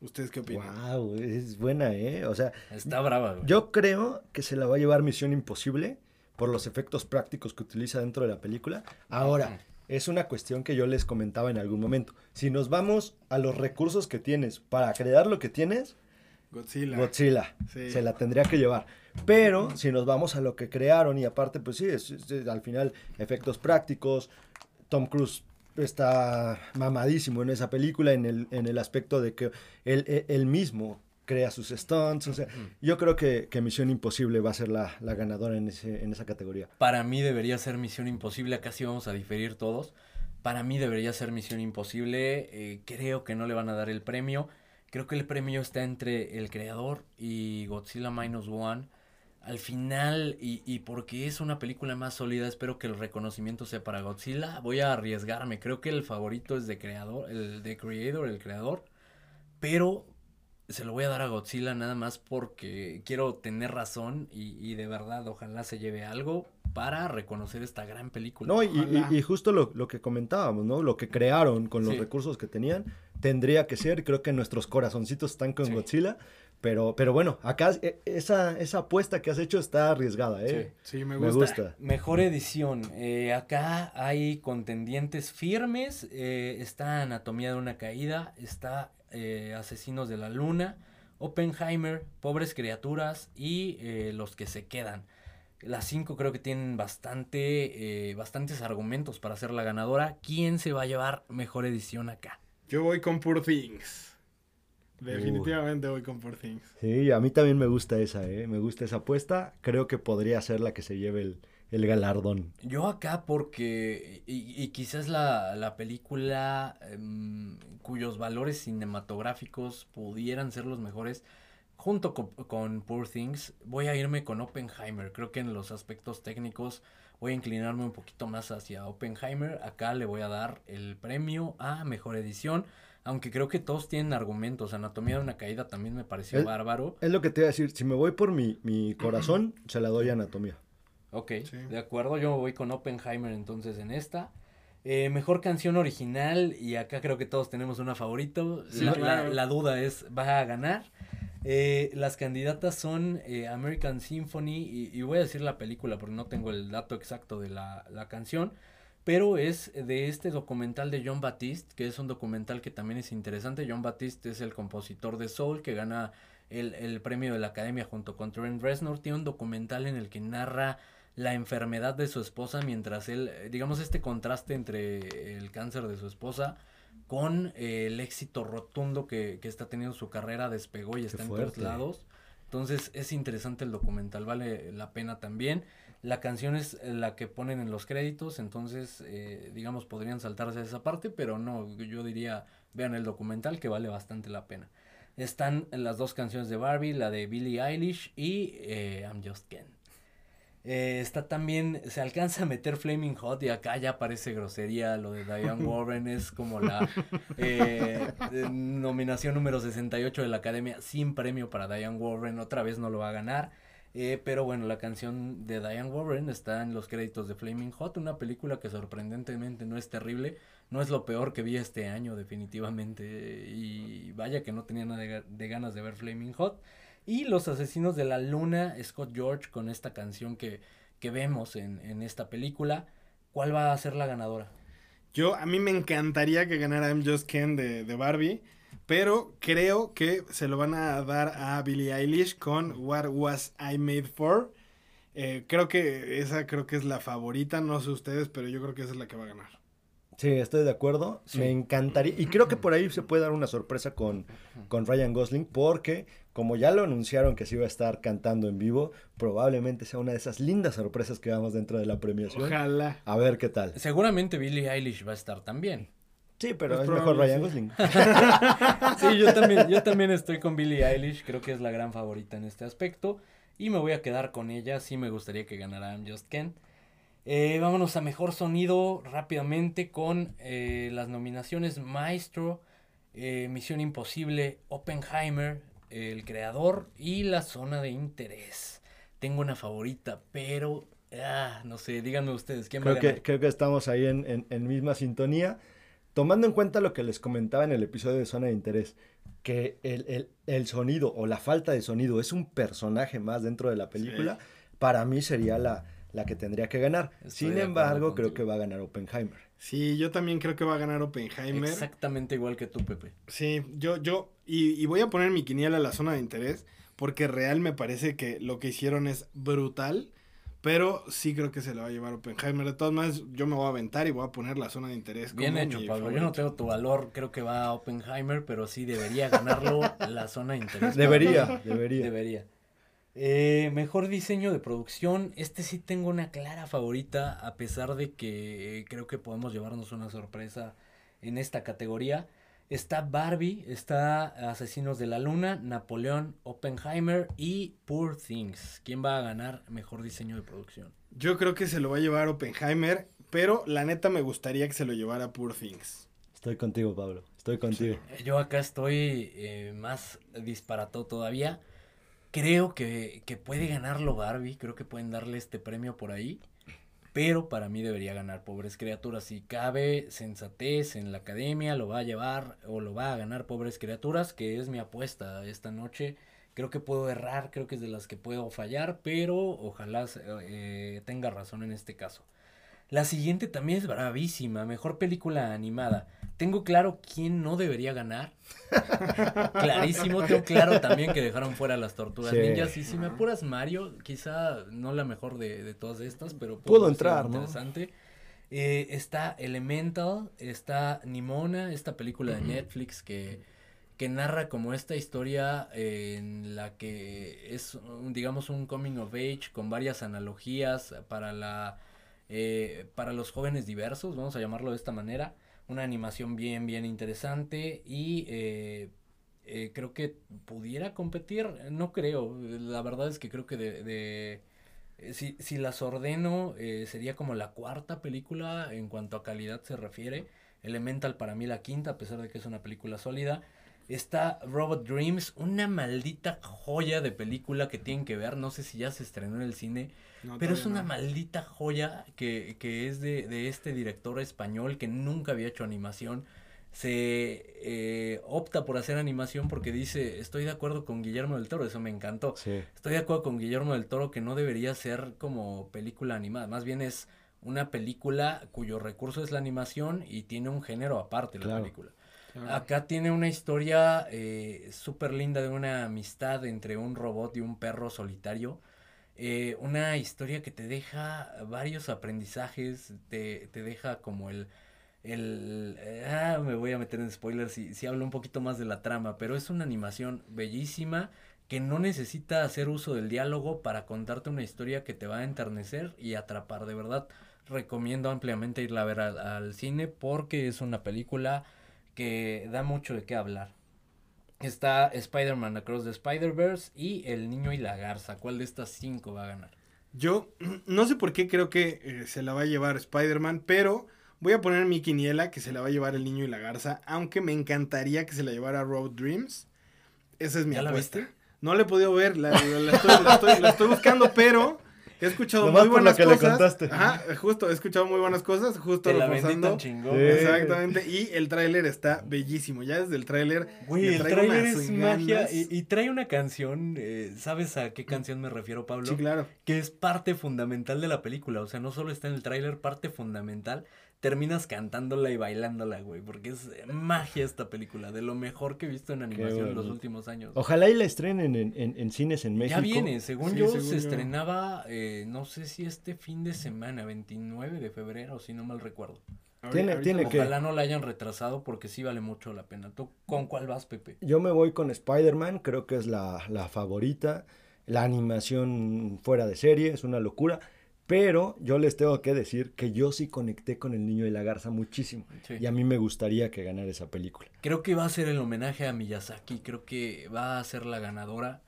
¿Ustedes qué opinan? Wow, es buena, ¿eh? O sea, Está brava, güey. yo creo que se la va a llevar Misión Imposible por los efectos prácticos que utiliza dentro de la película. Ahora, es una cuestión que yo les comentaba en algún momento. Si nos vamos a los recursos que tienes para crear lo que tienes, Godzilla. Godzilla Sí. se la tendría que llevar. Pero si nos vamos a lo que crearon y aparte, pues sí, es, es- es- al final efectos prácticos, Tom Cruise está mamadísimo en esa película en el, en el aspecto de que él, él- él mismo crea sus stunts. O sea, yo creo que, que Misión Imposible va a ser la, la ganadora en, ese, en esa categoría. Para mí debería ser Misión Imposible, acá sí vamos a diferir todos. Para mí debería ser Misión Imposible, eh, creo que no le van a dar el premio. Creo que el premio está entre el creador y Godzilla Minus One. Al final, y, y porque es una película más sólida, espero que el reconocimiento sea para Godzilla. Voy a arriesgarme, creo que el favorito es de creador, el de Creator, el creador. Pero se lo voy a dar a Godzilla nada más porque quiero tener razón y, y de verdad ojalá se lleve algo para reconocer esta gran película. No, y, y- y justo lo, lo que comentábamos, ¿no? Lo que crearon con los Sí. recursos que tenían, tendría que ser, creo que nuestros corazoncitos están con Sí. Godzilla, pero, pero bueno, acá eh, esa, esa apuesta que has hecho está arriesgada, ¿eh? Sí, me Me gusta. gusta. Mejor edición. eh, acá hay contendientes firmes. eh, está Anatomía de una caída. Está eh, Asesinos de la Luna. Oppenheimer. Pobres criaturas. Y eh, Los que se quedan. Las cinco creo que tienen bastante, eh, bastantes argumentos para ser la ganadora. ¿Quién se va a llevar mejor edición acá? Yo voy con Poor Things. Definitivamente voy con Poor Things. Sí, a mí también me gusta esa, ¿eh? Me gusta esa apuesta. Creo que podría ser la que se lleve el, el galardón. Yo acá porque, y, y quizás la, la película em, cuyos valores cinematográficos pudieran ser los mejores, junto con, con Poor Things, voy a irme con Oppenheimer. Creo que en los aspectos técnicos voy a inclinarme un poquito más hacia Oppenheimer. Acá le voy a dar el premio a Mejor Edición, aunque creo que todos tienen argumentos. Anatomía de una caída también me pareció El- bárbaro. Es lo que te iba a decir, si me voy por mi, mi corazón, se la doy a anatomía. Ok, Sí. de acuerdo, yo voy con Oppenheimer entonces en esta. Eh, mejor canción original, y acá creo que todos tenemos una favorito. Sí, la, claro. la- la duda es, ¿va a ganar? Eh, las candidatas son eh, American Symphony, y, y voy a decir la película porque no tengo el dato exacto de la, la canción, pero es de este documental de John Batiste, que es un documental que también es interesante. John Batiste es el compositor de Soul, que gana el, el premio de la Academia junto con Trent Reznor. Tiene un documental en el que narra la enfermedad de su esposa mientras él, eh, digamos, este contraste entre el cáncer de su esposa con eh, el éxito rotundo que, que está teniendo su carrera, despegó y está en todos lados. Entonces es interesante el documental, vale la pena también. La canción es la que ponen en los créditos, entonces eh, digamos podrían saltarse esa parte, pero no, yo diría vean el documental que vale bastante la pena. Están las dos canciones de Barbie, la de Billie Eilish y eh, I'm Just Ken. Eh, está también, se alcanza a meter Flaming Hot y acá ya parece grosería lo de Diane Warren, es como la eh, eh, nominación número 68 de la Academia sin premio para Diane Warren, otra vez no lo va a ganar. Eh, pero bueno, la canción de Diane Warren está en los créditos de Flaming Hot, una película que sorprendentemente no es terrible, no es lo peor que vi este año definitivamente y vaya que no tenía nada de, ga- de ganas de ver Flaming Hot. Y Los Asesinos de la Luna, Scott George con esta canción que, que vemos en, en esta película, ¿cuál va a ser la ganadora? Yo, a mí me encantaría que ganara I'm Just Ken de, de Barbie, pero creo que se lo van a dar a Billie Eilish con What Was I Made For. Eh, creo que esa creo que es la favorita, no sé ustedes, pero yo creo que esa es la que va a ganar. Sí, estoy de acuerdo. Sí. Me encantaría. Y creo que por ahí se puede dar una sorpresa con, con Ryan Gosling, porque como ya lo anunciaron que se iba a estar cantando en vivo, probablemente sea una de esas lindas sorpresas que vamos dentro de la premiación. Ojalá. A ver qué tal. Seguramente Billie Eilish va a estar también. Sí, pero Es es, mejor Ryan sí. Gosling. Sí, yo también, yo también estoy con Billie Eilish, creo que es la gran favorita en este aspecto. Y me voy a quedar con ella, sí me gustaría que ganara I'm Just Ken. Eh, vámonos a mejor sonido rápidamente con eh, las nominaciones Maestro, eh, Misión Imposible, Oppenheimer, El Creador y La Zona de Interés. tengo una favorita, pero ah, no sé, díganme ustedes, ¿quién va a Creo que, ganar? creo que estamos ahí en, en- en misma sintonía. Tomando en cuenta lo que les comentaba en el episodio de Zona de Interés, que el, el- el sonido o la falta de sonido es un personaje más dentro de la película, para mí sería la, la que tendría que ganar. Estoy Sin embargo, creo que va a ganar Oppenheimer. Sí, yo también creo que va a ganar Oppenheimer. Exactamente igual que tú, Pepe. Sí, yo, yo, y, y voy a poner mi quiniela a la zona de interés, porque real me parece que lo que hicieron es brutal, pero sí creo que se la va a llevar Oppenheimer. De todas maneras, yo me voy a aventar y voy a poner la zona de interés. Bien hecho, Pablo. Yo no tengo tu valor, creo que va a Oppenheimer, pero sí debería ganarlo la zona de interés. Debería, debería. Debería. Eh, mejor diseño de producción. Este sí tengo una clara favorita, a pesar de que eh, creo que podemos llevarnos una sorpresa en esta categoría. Está Barbie, está Asesinos de la Luna, Napoleón, Oppenheimer y Poor Things. ¿Quién va a ganar mejor diseño de producción? Yo creo que se lo va a llevar Oppenheimer, pero la neta me gustaría que se lo llevara Poor Things. Estoy contigo, Pablo. Estoy contigo. Yo acá estoy eh, más disparatado todavía. Creo que, que puede ganarlo Barbie. Creo que pueden darle este premio por ahí. Pero para mí debería ganar Pobres Criaturas. Si cabe sensatez en la academia, lo va a llevar o lo va a ganar Pobres Criaturas, que es mi apuesta esta noche. Creo que puedo errar, creo que es de las que puedo fallar, pero ojalá eh, tenga razón en este caso. La siguiente también es bravísima, mejor película animada. Tengo claro quién no debería ganar. Clarísimo, tengo claro también que dejaron fuera las tortugas Sí. ninjas. Y si me apuras Mario, quizá no la mejor de, de todas estas, pero ser entrar, ¿no? interesante. Eh, está Elemental, está Nimona, esta película de Netflix que, que narra como esta historia eh, en la que es, digamos, un coming of age con varias analogías para la eh, para los jóvenes diversos, vamos a llamarlo de esta manera. Una animación bien, bien interesante y eh, eh, creo que pudiera competir, no creo, la verdad es que creo que de... de- eh, si, si las ordeno, eh, sería como la cuarta película en cuanto a calidad se refiere. Elemental para mí la quinta, a pesar de que es una película sólida. Está Robot Dreams, una maldita joya de película que tienen que ver. No sé si ya se estrenó en el cine, No, pero es una no. maldita joya que, que es de, de este director español que nunca había hecho animación. Se eh, opta por hacer animación porque dice, estoy de acuerdo con Guillermo del Toro, eso me encantó. Sí. Estoy de acuerdo con Guillermo del Toro que no debería ser como película animada, más bien es una película cuyo recurso es la animación y tiene un género aparte la película. Claro. Acá tiene una historia eh, súper linda de una amistad entre un robot y un perro solitario. Eh, una historia que te deja varios aprendizajes, te, te deja como el... el ah, me voy a meter en spoilers si, si hablo un poquito más de la trama, pero es una animación bellísima que no necesita hacer uso del diálogo para contarte una historia que te va a enternecer y atrapar. De verdad, recomiendo ampliamente irla a ver al, al cine porque es una película que da mucho de qué hablar. Está Spider-Man Across the Spider-Verse y El Niño y la Garza. ¿Cuál de estas cinco va a ganar? Yo no sé por qué creo que eh, se la va a llevar Spider-Man, pero voy a poner mi quiniela que se la va a llevar el niño y la garza, aunque me encantaría que se la llevara Road Dreams. Esa es mi ¿Ya la apuesta. viste? No la he podido ver, la, la- la estoy, la estoy- la estoy buscando, pero he escuchado Nomás muy por lo buenas que le cosas. contaste. Ajá, justo, he escuchado muy buenas cosas, justo Te la vendí reforzando. tan chingón. Sí. Exactamente, y el tráiler está bellísimo. Ya desde el tráiler Güey, el tráiler es magia y, y trae una canción, eh, ¿sabes a qué canción me refiero, Pablo? Sí, claro. Que es parte fundamental de la película, o sea, no solo está en el tráiler, parte fundamental, terminas cantándola y bailándola, güey, porque es magia esta película, de lo mejor que he visto en animación en los últimos años. Ojalá y la estrenen en, en- en cines en México. Ya viene, según Sí, yo según se yo. estrenaba, eh, no sé si este fin de semana, 29 de febrero, si no mal recuerdo. Tiene- Ahorita tiene lo- que- Ojalá no la hayan retrasado porque sí vale mucho la pena. ¿Tú con cuál vas, Pepe? Yo me voy con Spider-Man, creo que es la, la favorita. La animación fuera de serie, es una locura. Pero yo les tengo que decir que yo sí conecté con el niño y la garza muchísimo. Sí. Y a mí me gustaría que ganara esa película. Creo que va a ser el homenaje a Miyazaki, creo que va a ser la ganadora,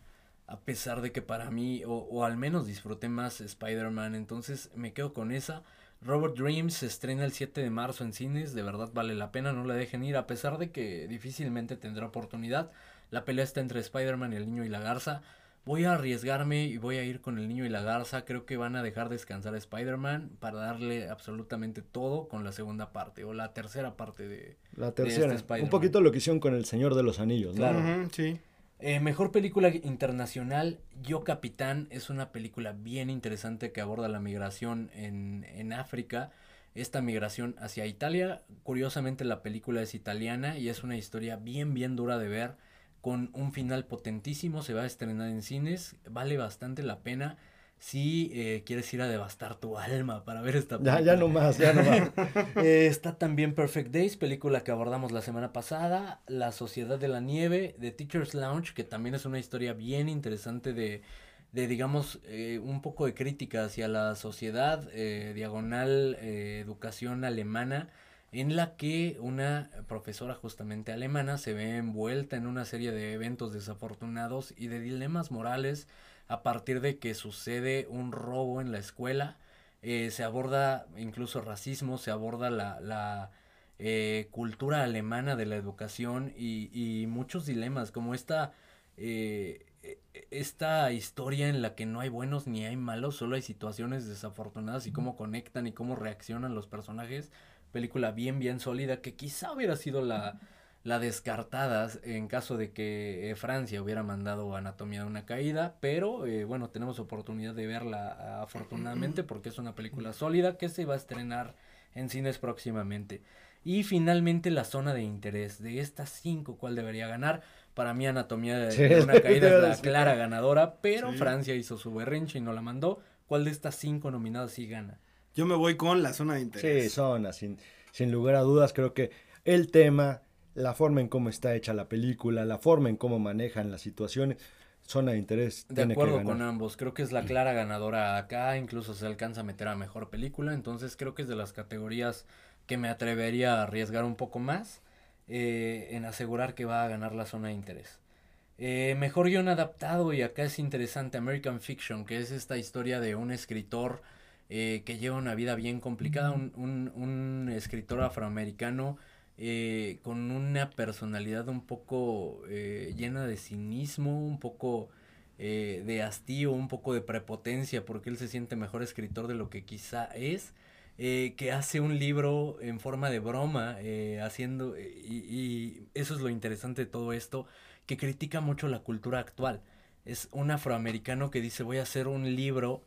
a pesar de que para mí, o, o al menos disfruté más Spider-Man, entonces me quedo con esa. Robert Dreams se estrena el 7 de marzo en cines, de verdad vale la pena, no la dejen ir, a pesar de que difícilmente tendrá oportunidad. La pelea está entre Spider-Man y el niño y la garza. Voy a arriesgarme y voy a ir con el niño y la garza. Creo que van a dejar descansar a Spider-Man para darle absolutamente todo con la segunda parte o la tercera parte de La de este tercera. un poquito lo que hicieron con El Señor de los Anillos, ¿no? Claro. Sí. Eh, mejor película internacional, Yo Capitán, es una película bien interesante que aborda la migración en, en África, esta migración hacia Italia. Curiosamente la película es italiana y es una historia bien, bien dura de ver, con un final potentísimo, se va a estrenar en cines, vale bastante la pena si eh, quieres ir a devastar tu alma para ver esta película. Ya, ya no más, ya no más. Eh, está también Perfect Days, película que abordamos la semana pasada, La Sociedad de la Nieve, The Teacher's Lounge, que también es una historia bien interesante de, de digamos, eh, un poco de crítica hacia la sociedad, diagonal educación alemana, en la que una profesora justamente alemana se ve envuelta en una serie de eventos desafortunados y de dilemas morales a partir de que sucede un robo en la escuela. Eh, se aborda incluso racismo, se aborda la, la eh, cultura alemana de la educación y, y muchos dilemas, como esta, eh, esta historia en la que no hay buenos ni hay malos, solo hay situaciones desafortunadas y cómo conectan y cómo reaccionan los personajes. Película bien, bien sólida que quizá hubiera sido la, la descartada en caso de que eh, Francia hubiera mandado Anatomía de una caída, pero eh, bueno, tenemos oportunidad de verla ah, afortunadamente porque es una película sólida que se va a estrenar en cines próximamente. Y finalmente la zona de interés. De estas cinco, ¿cuál debería ganar? Para mí Anatomía de, Sí, de una caída es la decir. clara ganadora, pero Sí. Francia hizo su berrinche y no la mandó. ¿Cuál de estas cinco nominadas sí gana? Yo me voy con la zona de interés. Sí, Zona, sin, sin lugar a dudas, creo que el tema, la forma en cómo está hecha la película, la forma en cómo manejan las situaciones, Zona de interés De tiene que acuerdo ganar. con ambos, creo que es la clara ganadora acá, incluso se alcanza a meter a mejor película, entonces creo que es de las categorías que me atrevería a arriesgar un poco más eh, en asegurar que va a ganar la zona de interés. Eh, mejor guion adaptado, y acá es interesante, American Fiction, que es esta historia de un escritor eh, que lleva una vida bien complicada, un, un- un escritor afroamericano eh, con una personalidad un poco eh, llena de cinismo, un poco eh, de hastío, un poco de prepotencia, porque él se siente mejor escritor de lo que quizá es, eh, que hace un libro en forma de broma, eh, haciendo, y, y eso es lo interesante de todo esto, que critica mucho la cultura actual. Es un afroamericano que dice voy a hacer un libro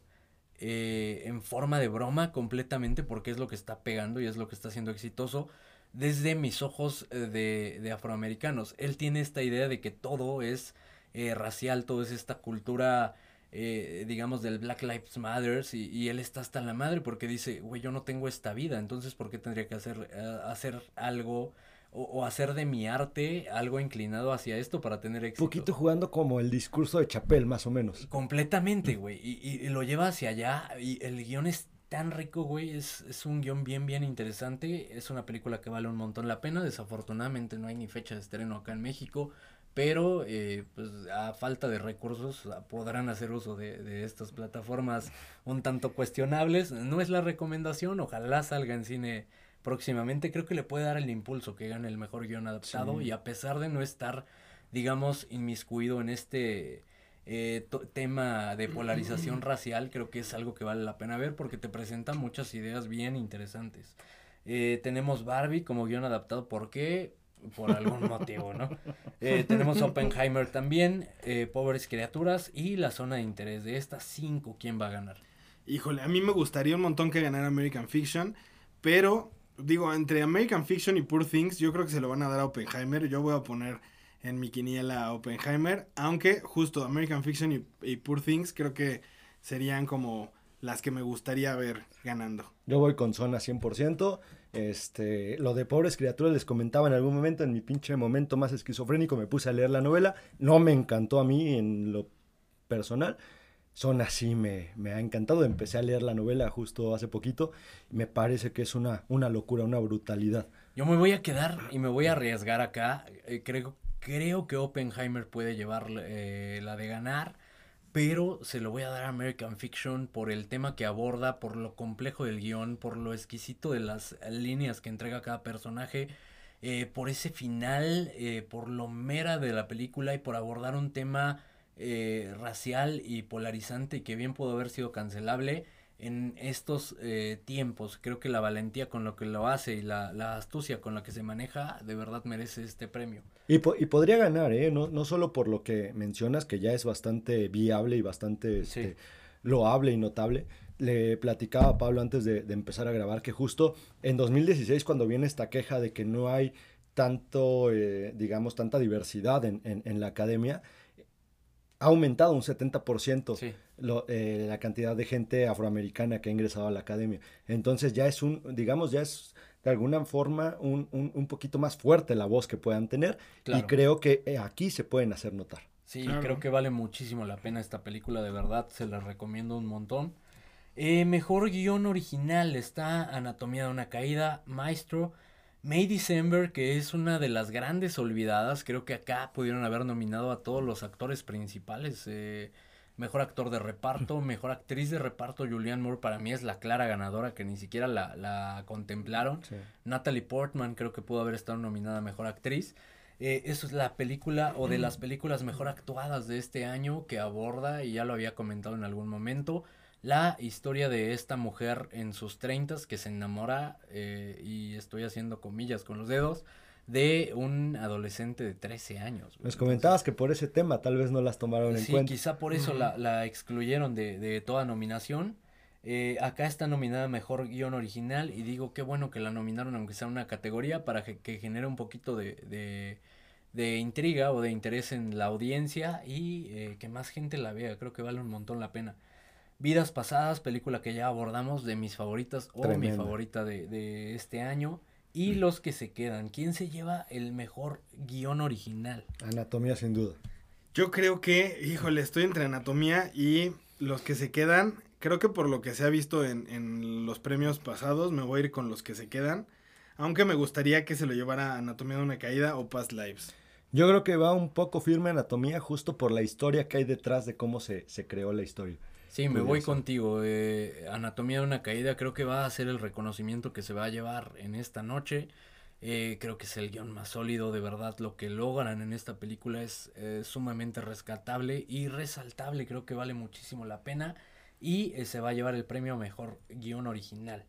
eh, en forma de broma completamente porque es lo que está pegando y es lo que está siendo exitoso desde mis ojos eh, de, de afroamericanos. Él tiene esta idea de que todo es eh, racial, todo es esta cultura, digamos, del Black Lives Matter y, y él está hasta la madre porque dice, güey, yo no tengo esta vida, entonces ¿por qué tendría que hacer, hacer algo o, o hacer de mi arte algo inclinado hacia esto para tener éxito? poquito jugando como el discurso de Chapel, más o menos. Completamente, güey. Y, y- y lo lleva hacia allá. Y el guion es tan rico, güey. Es, es un guion bien, bien interesante. Es una película que vale un montón la pena. Desafortunadamente no hay ni fecha de estreno acá en México. Pero, eh, pues, a falta de recursos, ah, podrán hacer uso de, de estas plataformas un tanto cuestionables. No es la recomendación. Ojalá salga en cine próximamente. Creo que le puede dar el impulso que gane el mejor guion adaptado. Sí. Y a pesar de no estar, digamos, inmiscuido en este eh, tema de polarización racial, creo que es algo que vale la pena ver porque te presenta muchas ideas bien interesantes. Eh, tenemos Barbie como guion adaptado, ¿por qué? Por algún motivo, ¿no? Eh, tenemos Oppenheimer también, Pobres Criaturas y La Zona de Interés. De estas cinco, ¿quién va a ganar? Híjole, a mí me gustaría un montón que ganara American Fiction, pero digo, entre American Fiction y Poor Things, yo creo que se lo van a dar a Oppenheimer. Yo voy a poner en mi quiniela a Oppenheimer, aunque justo American Fiction y, Poor Things creo que serían como las que me gustaría ver ganando. Yo voy con Zona 100%. Este, lo de pobres criaturas les comentaba en algún momento, en mi pinche momento más esquizofrénico, me puse a leer la novela. No me encantó a mí en lo personal. Zona sí me, me ha encantado. Empecé a leer la novela justo hace poquito. Me parece que es una, una locura, una brutalidad. Yo me voy a quedar y me voy a arriesgar acá. Eh, creo, creo que Oppenheimer puede llevar eh, la de ganar, pero se lo voy a dar a American Fiction por el tema que aborda, por lo complejo del guion, por lo exquisito de las líneas que entrega cada personaje, eh, por ese final, eh, por lo mera de la película y por abordar un tema eh, racial y polarizante y que bien pudo haber sido cancelable en estos eh, tiempos. Creo que la valentía con lo que lo hace y la, la astucia con la que se maneja de verdad merece este premio. Y, po- y podría ganar, ¿eh? No, no solo por lo que mencionas, que ya es bastante viable y bastante Sí. este, loable y notable. Le platicaba a Pablo antes de, de empezar a grabar que justo en 2016, cuando viene esta queja de que no hay tanto, eh, digamos, tanta diversidad en, en- en la academia, ha aumentado un 70% Sí. lo- eh, la cantidad de gente afroamericana que ha ingresado a la academia. Entonces ya es un, digamos, ya es de alguna forma un, un- un poquito más fuerte la voz que puedan tener y creo que eh, aquí se pueden hacer notar. Sí, Claro. creo que vale muchísimo la pena esta película, de verdad, se la recomiendo un montón. Eh, mejor guion original está Anatomía de una caída, Maestro, May December, que es una de las grandes olvidadas. Creo que acá pudieron haber nominado a todos los actores principales. eh, mejor actor de reparto, mejor actriz de reparto, Julianne Moore para mí es la clara ganadora que ni siquiera la, la contemplaron. Natalie Portman creo que pudo haber estado nominada a Mejor Actriz. Eh, eso es la película o de las películas mejor actuadas de este año que aborda, y ya lo había comentado en algún momento, la historia de esta mujer en sus treintas que se enamora, eh, y estoy haciendo comillas con los dedos, de un adolescente de 13 años. güey. Nos comentabas que por ese tema tal vez no las tomaron en Sí, cuenta. quizá por eso la, la excluyeron de, de toda nominación. Eh, acá está nominada Mejor Guión Original y digo qué bueno que la nominaron aunque sea una categoría para que, que genere un poquito de, de, de intriga o de interés en la audiencia y eh, que más gente la vea. Creo que vale un montón la pena. Vidas Pasadas, película que ya abordamos de mis favoritas o mi Tremenda. favorita de, de este año. Y los que se quedan. ¿Quién se lleva el mejor guion original? Anatomía sin duda. Yo creo que, híjole, estoy entre anatomía y los que se quedan. Creo que por lo que se ha visto en, en los premios pasados, me voy a ir con los que se quedan. Aunque me gustaría que se lo llevara Anatomía de una caída o Past Lives. Yo creo que va un poco firme Anatomía justo por la historia que hay detrás de cómo se, se creó la historia. Sí, me voy contigo. eh, Anatomía de una caída creo que va a ser el reconocimiento que se va a llevar en esta noche. Eh, creo que es el guion más sólido, de verdad. Lo que logran en esta película es eh, sumamente rescatable y resaltable. Creo que vale muchísimo la pena. Y eh, se va a llevar el premio a mejor guion original.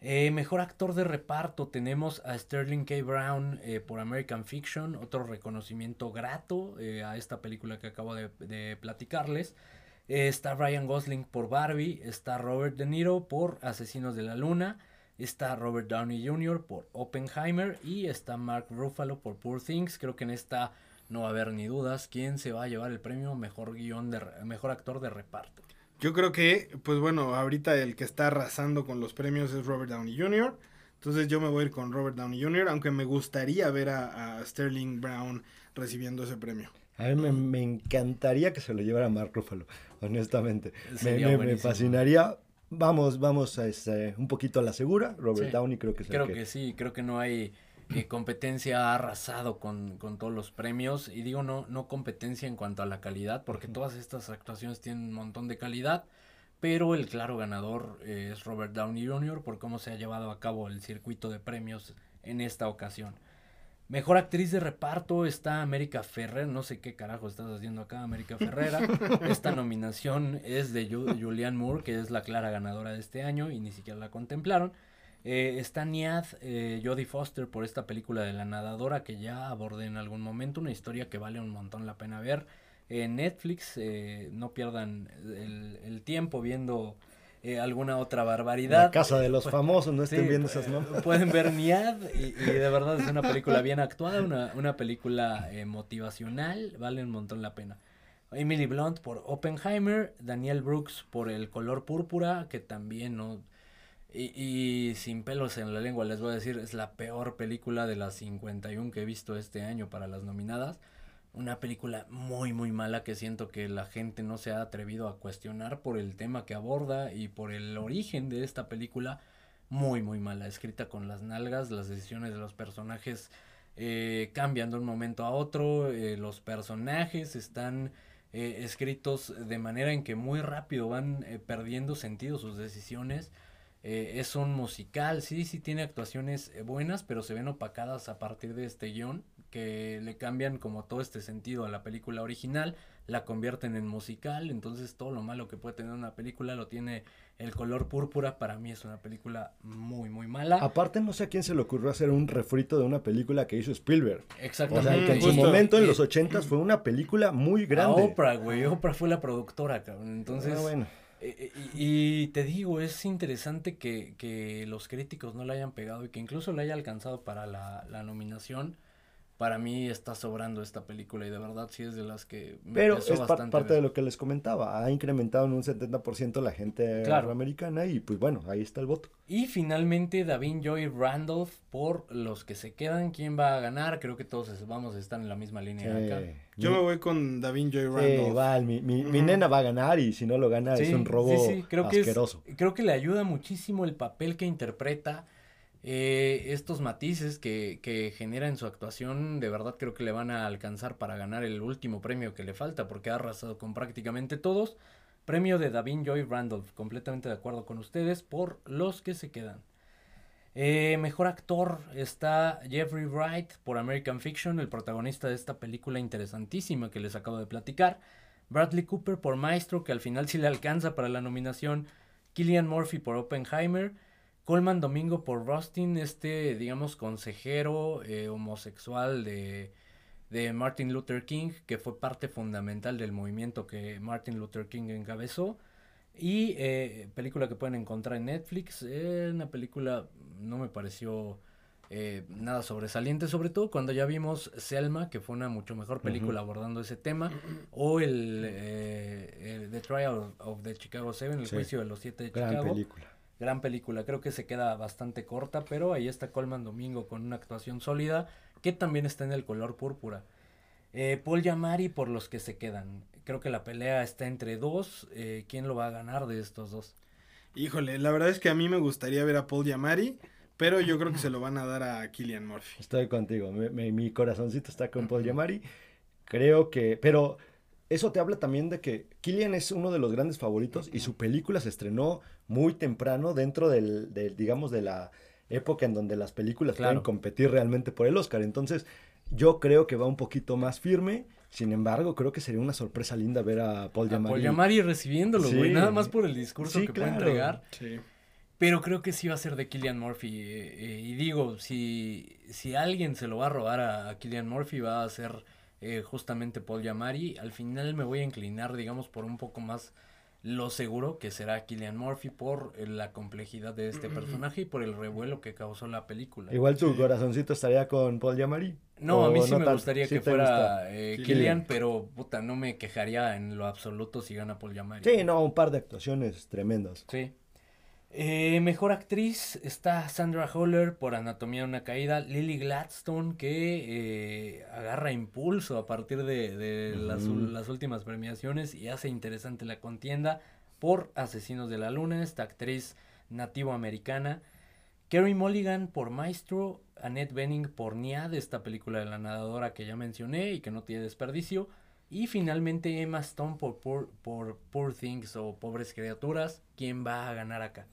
Mejor actor de reparto tenemos a Sterling K. Brown por American Fiction, otro reconocimiento grato a esta película que acabo de, de platicarles. Está Ryan Gosling por Barbie, está Robert De Niro por Asesinos de la Luna, está Robert Downey Jr. por Oppenheimer y está Mark Ruffalo por Poor Things. Creo que en esta no va a haber ni dudas quién se va a llevar el premio mejor guion de mejor actor de reparto. Yo creo que, pues bueno, ahorita el que está arrasando con los premios es Robert Downey Jr. Entonces yo me voy a ir con Robert Downey Jr., aunque me gustaría ver a, a Sterling Brown recibiendo ese premio. A mí me, me encantaría que se lo llevara Mark Ruffalo, honestamente. Me, fascinaría. Vamos, vamos a este, un poquito a la segura. Robert Sí. Downey creo que es el Creo que- que sí, creo que no hay eh, competencia ha arrasado con, con todos los premios y digo no, no competencia en cuanto a la calidad porque todas estas actuaciones tienen un montón de calidad, pero el claro ganador eh, es Robert Downey Jr. por cómo se ha llevado a cabo el circuito de premios en esta ocasión. Mejor actriz de reparto está América Ferrer. No sé qué carajo estás haciendo acá, América Ferrera. Esta nominación es de Ju- Julianne Moore, que es la clara ganadora de este año y ni siquiera la contemplaron. Eh, está Niad eh, Jodie Foster por esta película de la nadadora que ya abordé en algún momento. Una historia que vale un montón la pena ver. En Netflix, eh, no pierdan el, el tiempo viendo eh, alguna otra barbaridad. La casa de los Pues, famosos, no estén Sí, viendo esas nombres. Pueden ver Niad y, y de verdad es una película bien actuada, una, una película eh, motivacional, vale un montón la pena. Emily Blunt por Oppenheimer, Daniel Brooks por El color púrpura, que también no... Y, y sin pelos en la lengua les voy a decir, es la peor película de las 51 que he visto este año para las nominadas. Una película muy muy mala que siento que la gente no se ha atrevido a cuestionar por el tema que aborda y por el origen de esta película. Muy muy mala, escrita con las nalgas, las decisiones de los personajes eh, cambian de un momento a otro, eh, los personajes están eh, escritos de manera en que muy rápido van eh, perdiendo sentido sus decisiones. Eh, es un musical, sí, sí tiene actuaciones buenas, pero se ven opacadas a partir de este guion que le cambian como todo este sentido a la película original, la convierten en musical, entonces todo lo malo que puede tener una película lo tiene el color púrpura, para mí es una película muy, muy mala. Aparte, no sé a quién se le ocurrió hacer un refrito de una película que hizo Spielberg. O Exactamente. sea, que en su Justo. momento, en los ochentas, fue una película muy A grande. Oprah, güey, Oprah fue la productora, cabrón, entonces... Ah, bueno. Eh, eh, y, y te digo, es interesante que, que los críticos no la hayan pegado y que incluso la haya alcanzado para la, la nominación. Para mí está sobrando esta película y de verdad sí es de las que me Pero es par- bastante parte de lo que les comentaba. Ha incrementado en un 70% la gente Claro. afroamericana y pues bueno, ahí está el voto. Y finalmente Davin Joy Randolph por los que se quedan. ¿Quién va a ganar? Creo que todos vamos a estar en la misma línea acá. Yo mi- me voy con Davin Joy sí, Randolph. mi, mi- nena va a ganar y si no lo gana es un robo sí, sí, creo que es- asqueroso. creo que le ayuda muchísimo el papel que interpreta, eh, estos matices que, que genera en su actuación, de verdad creo que le van a alcanzar para ganar el último premio que le falta, porque ha arrasado con prácticamente todos. Premio de Davin Joy Randolph, completamente de acuerdo con ustedes, por los que se quedan. Eh, mejor actor está Jeffrey Wright por American Fiction, el protagonista de esta película interesantísima que les acabo de platicar. Bradley Cooper por Maestro, que al final sí le alcanza para la nominación. Killian Murphy por Oppenheimer. Coleman Domingo por Rustin, este, digamos, consejero eh, homosexual de, de Martin Luther King, que fue parte fundamental del movimiento que Martin Luther King encabezó. Y eh, película que pueden encontrar en Netflix. eh, una película no me pareció eh, nada sobresaliente, sobre todo cuando ya vimos Selma, que fue una mucho mejor película abordando ese tema, o el, eh, el The Trial of the Chicago Seven, el Sí. juicio de los siete de Gran Chicago. película. Gran película, creo que se queda bastante corta, pero ahí está Colman Domingo con una actuación sólida, que también está en el color púrpura. Eh, Paul Yamari por los que se quedan. Creo que la pelea está entre dos. eh, ¿Quién lo va a ganar de estos dos? Híjole, la verdad es que a mí me gustaría ver a Paul Giamatti, pero yo creo que se lo van a dar a Killian Murphy. Estoy contigo. Me- me- mi corazoncito está con Paul Giamatti. Creo que. Pero eso te habla también de que Killian es uno de los grandes favoritos y su película se estrenó muy temprano dentro del, del, digamos, de la época en donde las películas Claro. pueden competir realmente por el Oscar. Entonces, yo creo que va un poquito más firme. Sin embargo, creo que sería una sorpresa linda ver a Paul Giamatti. Paul Yamari recibiendo,lo güey, Sí. nada más por el discurso Sí, que puede claro. entregar. Sí. Pero creo que sí va a ser de Killian Murphy. eh, eh, y digo, si, si alguien se lo va a robar a, a Killian Murphy, va a ser eh, justamente Paul Yamari. Al final me voy a inclinar, digamos, por un poco más lo seguro que será Killian Murphy por eh, la complejidad de este personaje y por el revuelo que causó la película. Igual tu corazoncito estaría con Paul Giamatti. No, a mí ¿O sí no me gustaría ¿Sí que fuera gusta? eh, Killian. Killian, pero puta, no me quejaría en lo absoluto si gana Paul Yamari. Sí, no, un par de actuaciones tremendas. Sí. Eh, mejor actriz está Sandra Holler por Anatomía de una caída, Lily Gladstone que eh, agarra impulso a partir de, de las, las últimas premiaciones y hace interesante la contienda por Asesinos de la Luna, esta actriz nativo americana. Kerry Mulligan por Maestro, Annette Bening por Niad, esta película de la nadadora que ya mencioné y que no tiene desperdicio. Y finalmente Emma Stone por, por, por Poor Things o Pobres Criaturas. ¿Quién va a ganar acá?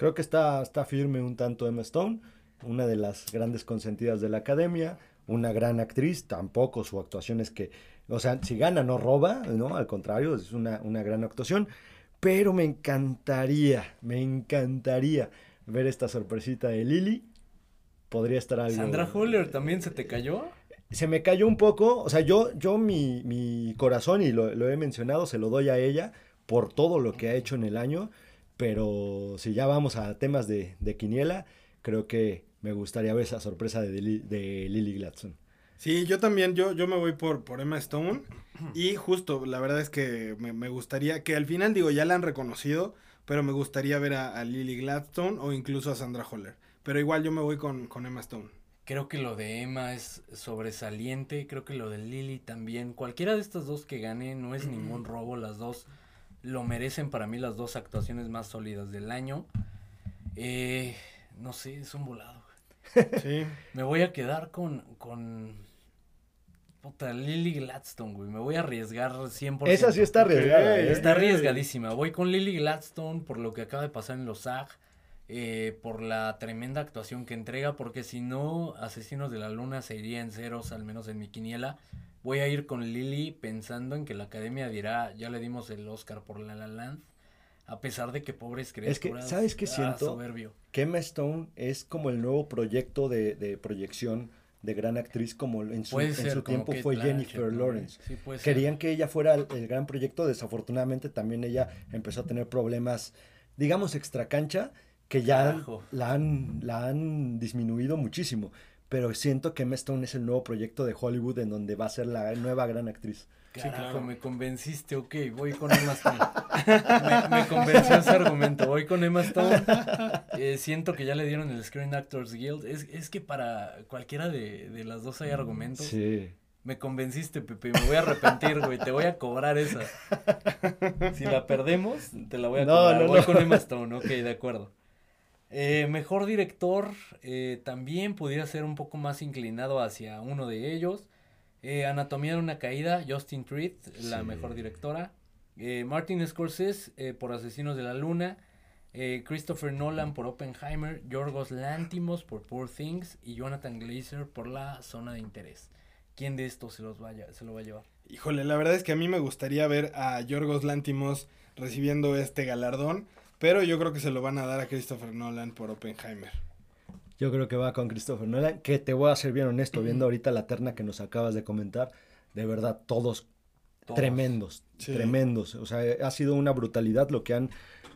Creo que está, está firme un tanto Emma Stone, una de las grandes consentidas de la academia, una gran actriz, tampoco su actuación es que, o sea, si gana no roba, ¿no? Al contrario, es una, una gran actuación, pero me encantaría, me encantaría ver esta sorpresita de Lily. Podría estar algo... Sandra Holler también se te cayó. Se me cayó un poco, o sea, yo, yo mi, mi corazón, y lo, lo he mencionado, se lo doy a ella por todo lo que ha hecho en el año, pero si ya vamos a temas de, de quiniela, creo que me gustaría ver esa sorpresa de, Lily- de Lily Gladstone. Sí, yo también, yo, yo me voy por, por Emma Stone. Y justo, la verdad es que me, me gustaría, que al final digo, ya la han reconocido, pero me gustaría ver a, a Lily Gladstone o incluso a Sandra Holler. Pero igual yo me voy con, con Emma Stone. Creo que lo de Emma es sobresaliente. Creo que lo de Lily también. Cualquiera de estas dos que gane no es ningún robo. Las dos lo merecen para mí las dos actuaciones más sólidas del año. Eh, no sé, es un volado. Sí. Me voy a quedar con, con puta, Lily Gladstone, güey. Me voy a arriesgar 100%. Esa sí está arriesgada. ¿eh? Está arriesgadísima. Voy con Lily Gladstone por lo que acaba de pasar en los SAG. eh, por la tremenda actuación que entrega, porque si no, Asesinos de la Luna se iría en ceros, al menos en mi quiniela. Voy a ir con Lily pensando en que la academia dirá, ya le dimos el Oscar por La La Land, a pesar de que pobres criaturas. Es que, ¿sabes qué ah, siento? soberbio. que Emma Stone es como el nuevo proyecto de, de proyección de gran actriz como en su, en ser su tiempo Kate fue Blanchett, Jennifer. Lawrence. Sí, puede ser. Querían que ella fuera el, el gran proyecto, desafortunadamente también ella empezó a tener problemas, digamos, extracancha, que ya Carajo. la han, la han disminuido muchísimo. Pero siento que Emma Stone es el nuevo proyecto de Hollywood en donde va a ser la nueva gran actriz. Carajo, claro. me convenciste, ok, voy con Emma Stone. me, me convenció ese argumento, voy con Emma Stone. Eh, siento que ya le dieron el Screen Actors Guild. Es, es que para cualquiera de, de las dos hay argumentos. Sí. Me convenciste, Pepe, me voy a arrepentir, güey, te voy a cobrar esa. Si la perdemos, te la voy a No, cobrar. no, voy no. con Emma Stone, ok, de acuerdo. Eh, mejor director, eh, también pudiera ser un poco más inclinado hacia uno de ellos. Eh, Anatomía de una caída, Justin Treat, la Sí. mejor directora. Eh, Martin Scorsese eh, por Asesinos de la Luna. Christopher Nolan por Oppenheimer. Yorgos Lantimos por Poor Things. Y Jonathan Glazer por La Zona de Interés. ¿Quién de estos se, los vaya, se lo va a llevar? Híjole, la verdad es que a mí me gustaría ver a Yorgos Lantimos recibiendo este galardón, pero yo creo que se lo van a dar a Christopher Nolan por Oppenheimer. Yo creo que va con Christopher Nolan, que te voy a ser bien honesto, viendo ahorita la terna que nos acabas de comentar, de verdad, todos, Todos. tremendos, Sí. tremendos. O sea, ha sido una brutalidad lo que han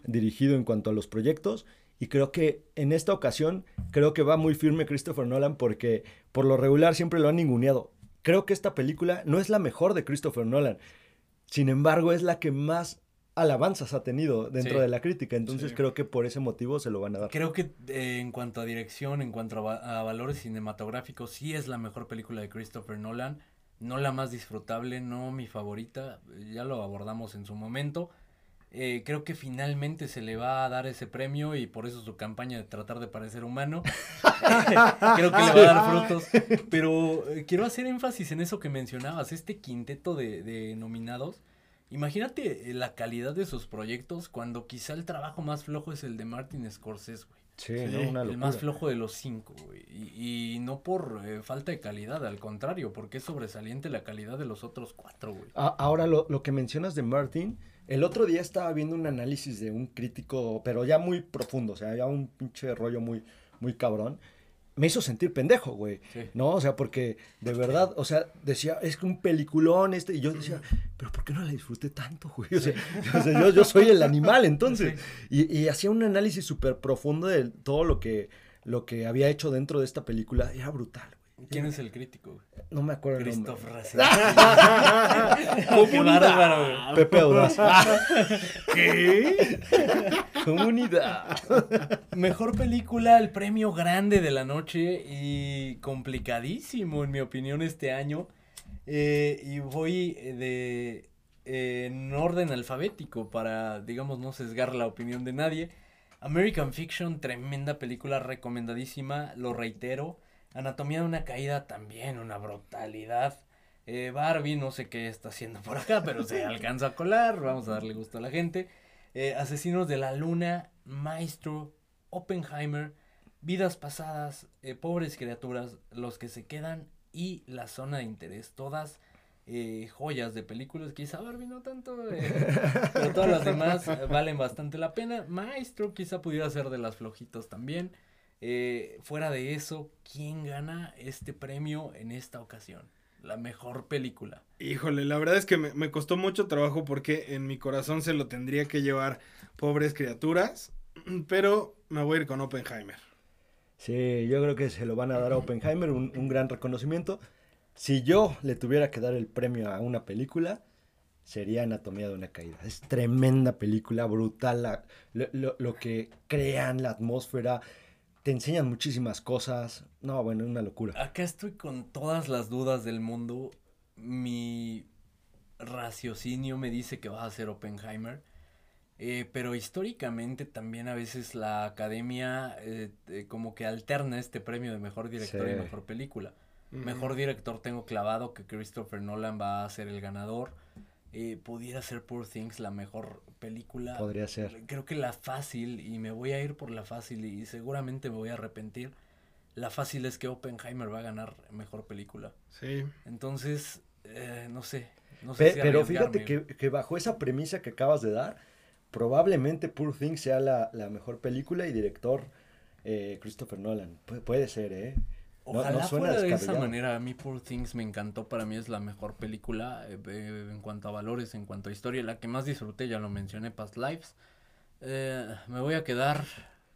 dirigido en cuanto a los proyectos. Y creo que en esta ocasión, creo que va muy firme Christopher Nolan porque por lo regular siempre lo han ninguneado. Creo que esta película no es la mejor de Christopher Nolan. Sin embargo, es la que más alabanzas ha tenido dentro Sí. de la crítica. Entonces Sí. creo que por ese motivo se lo van a dar. Creo que eh, en cuanto a dirección, en cuanto a, va- a valores cinematográficos, sí es la mejor película de Christopher Nolan. No la más disfrutable, no mi favorita. Ya lo abordamos en su momento. Eh, creo que finalmente se le va a dar ese premio y por eso su campaña de tratar de parecer humano. creo que le va a dar frutos. Pero eh, quiero hacer énfasis en eso que mencionabas, este quinteto de, de nominados. Imagínate eh, la calidad de sus proyectos cuando quizá el trabajo más flojo es el de Martin Scorsese, güey. Sí, Sí, ¿no? Una El locura. más flojo de los cinco, güey. Y, y no por eh, falta de calidad, al contrario, porque es sobresaliente la calidad de los otros cuatro, güey. Ahora, lo, lo que mencionas de Martin, el otro día estaba viendo un análisis de un crítico, pero ya muy profundo, o sea, ya un pinche rollo muy, muy cabrón. Me hizo sentir pendejo, güey. Sí. ¿No? O sea, porque de verdad, o sea, decía, es que un peliculón este, y yo decía, pero ¿por qué no la disfruté tanto, güey? O sea, o sea, yo, yo soy el animal, entonces. Y, y hacía un análisis súper profundo de todo lo que, lo que había hecho dentro de esta película. Era brutal, güey. ¿Quién es el crítico, güey? No me acuerdo el nombre. Qué bárbaro, güey. Pepe Audaz. ¿Qué? Comunidad. Mejor película, el premio grande de la noche y complicadísimo en mi opinión este año. Eh, y voy de eh, en orden alfabético para, digamos, no sesgar la opinión de nadie. American Fiction, tremenda película, recomendadísima, lo reitero. Anatomía de una caída, también una brutalidad. Eh, Barbie, no sé qué está haciendo por acá, pero se alcanza a colar, vamos a darle gusto a la gente. Eh, Asesinos de la Luna, Maestro, Oppenheimer, Vidas Pasadas, eh, Pobres Criaturas, Los que se quedan y La Zona de Interés. Todas eh, joyas de películas. Quizá Barbie no tanto, eh, pero todas las demás eh, valen bastante la pena. Maestro quizá pudiera ser de las flojitas también. Eh, fuera de eso, ¿quién gana este premio en esta ocasión? La mejor película. Híjole, la verdad es que me, me costó mucho trabajo porque en mi corazón se lo tendría que llevar pobres criaturas, pero me voy a ir con Oppenheimer. Sí, yo creo que se lo van a dar a Oppenheimer, un, un gran reconocimiento. Si yo le tuviera que dar el premio a una película, sería Anatomía de una caída. Es tremenda película, brutal, la- lo, lo- lo que crean, la atmósfera, te enseñan muchísimas cosas. No, bueno, es una locura. Acá estoy con todas las dudas del mundo. Mi raciocinio me dice que va a ser Oppenheimer. Eh, pero históricamente también a veces la academia eh, eh, como que alterna este premio de mejor director y mejor película. Mejor director tengo clavado que Christopher Nolan va a ser el ganador. Eh, pudiera ser Poor Things la mejor película. Podría ser. Creo que la fácil, y me voy a ir por la fácil, y seguramente me voy a arrepentir. La fácil es que Oppenheimer va a ganar mejor película. Sí. Entonces, eh, no sé. No sé Pe- si pero fíjate que, que bajo esa premisa que acabas de dar, probablemente Poor Things sea la, la mejor película y director eh, Christopher Nolan. Pu- puede ser, ¿eh? No- no Ojalá fuera de esa manera. A mí Poor Things me encantó. Para mí es la mejor película eh, eh, en cuanto a valores, en cuanto a historia. La que más disfruté, ya lo mencioné, Past Lives. Eh, me voy a quedar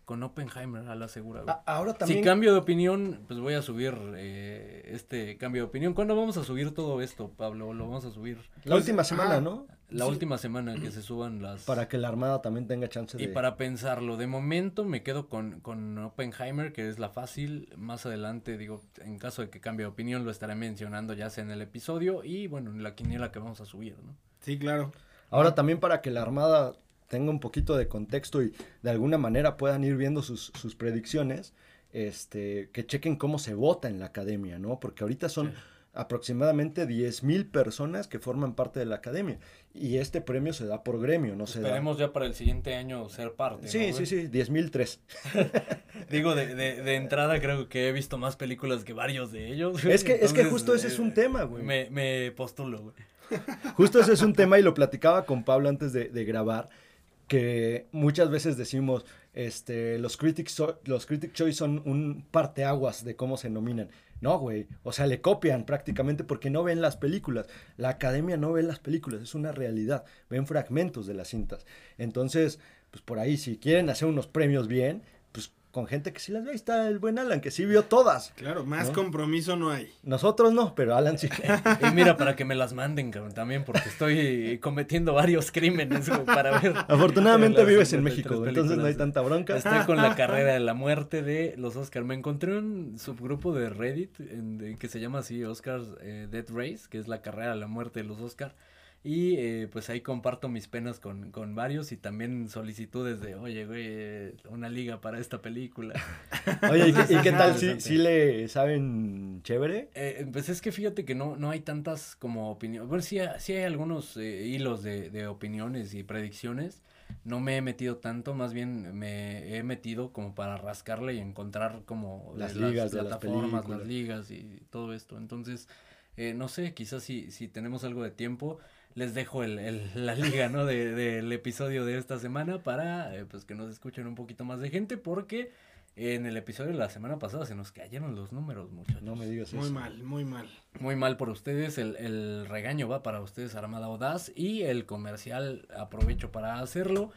con Oppenheimer a la segura. güey. A- ahora Si también... cambio de opinión, pues voy a subir eh, este cambio de opinión. ¿Cuándo vamos a subir todo esto, Pablo? Lo vamos a subir La Pues, última semana. ¿no? la Sí. última semana que se suban las... Para que la Armada también tenga chance de... Y para pensarlo, de momento me quedo con, con Oppenheimer, que es la fácil. Más adelante, digo, en caso de que cambie de opinión, lo estaré mencionando ya sea en el episodio y bueno, en la quiniela que vamos a subir, ¿no? Sí, claro. Ahora también para que la Armada tenga un poquito de contexto y de alguna manera puedan ir viendo sus, sus predicciones, este, que chequen cómo se vota en la academia, ¿no? Porque ahorita son Sí. aproximadamente 10.000 personas que forman parte de la academia y este premio se da por gremio, no se da... Esperemos ya para el siguiente año ser parte. ¿no, Sí, güey? sí, sí, 10.003. Digo, de, de, de entrada creo que he visto más películas que varios de ellos. Es que, es que justo ese es eh, un tema, güey. Me, me postulo, güey. Justo ese es un tema y lo platicaba con Pablo antes de, de grabar, que muchas veces decimos, este, los critics, los critic choice son un parteaguas de cómo se nominan. No, güey, o sea, le copian prácticamente porque no ven las películas. La academia no ve las películas, es una realidad, ven fragmentos de las cintas. Entonces, pues por ahí, si quieren hacer unos premios bien, con gente que sí las ve, ahí está el buen Alan, que sí vio todas. Claro, más ¿No? compromiso no hay. Nosotros no, pero Alan sí. Y mira, para que me las manden, cabrón, también, porque estoy cometiendo varios crímenes, para ver. Afortunadamente vives en 53 México, entonces no hay tanta bronca. Estoy con la carrera de la muerte de los Oscars. Me encontré un subgrupo de Reddit en- de- que se llama así Oscars eh, Death Race, que es la carrera de la muerte de los Oscars. Y eh, pues ahí comparto mis penas con, con varios y también solicitudes de, oye, güey, una liga para esta película. Oye, ¿y qué, y qué tal? ¿Sí, sí le saben chévere? Eh, pues es que fíjate que no, no hay tantas como opiniones. Bueno, sí, sí hay algunos eh, hilos de, de opiniones y predicciones. No me he metido tanto, más bien me he metido como para rascarle y encontrar como de Las ligas las plataformas, películas. las ligas y todo esto. Entonces, eh, no sé, quizás si, si tenemos algo de tiempo, les dejo el, el- la liga, ¿no? De- Del episodio de esta semana para eh, pues que nos escuchen un poquito más de gente porque en el episodio de la semana pasada se nos cayeron los números, muchachos. No me digas Muy eso. mal, muy mal. Muy mal por ustedes, el, el regaño va para ustedes, Armada Audaz, y el comercial aprovecho para hacerlo.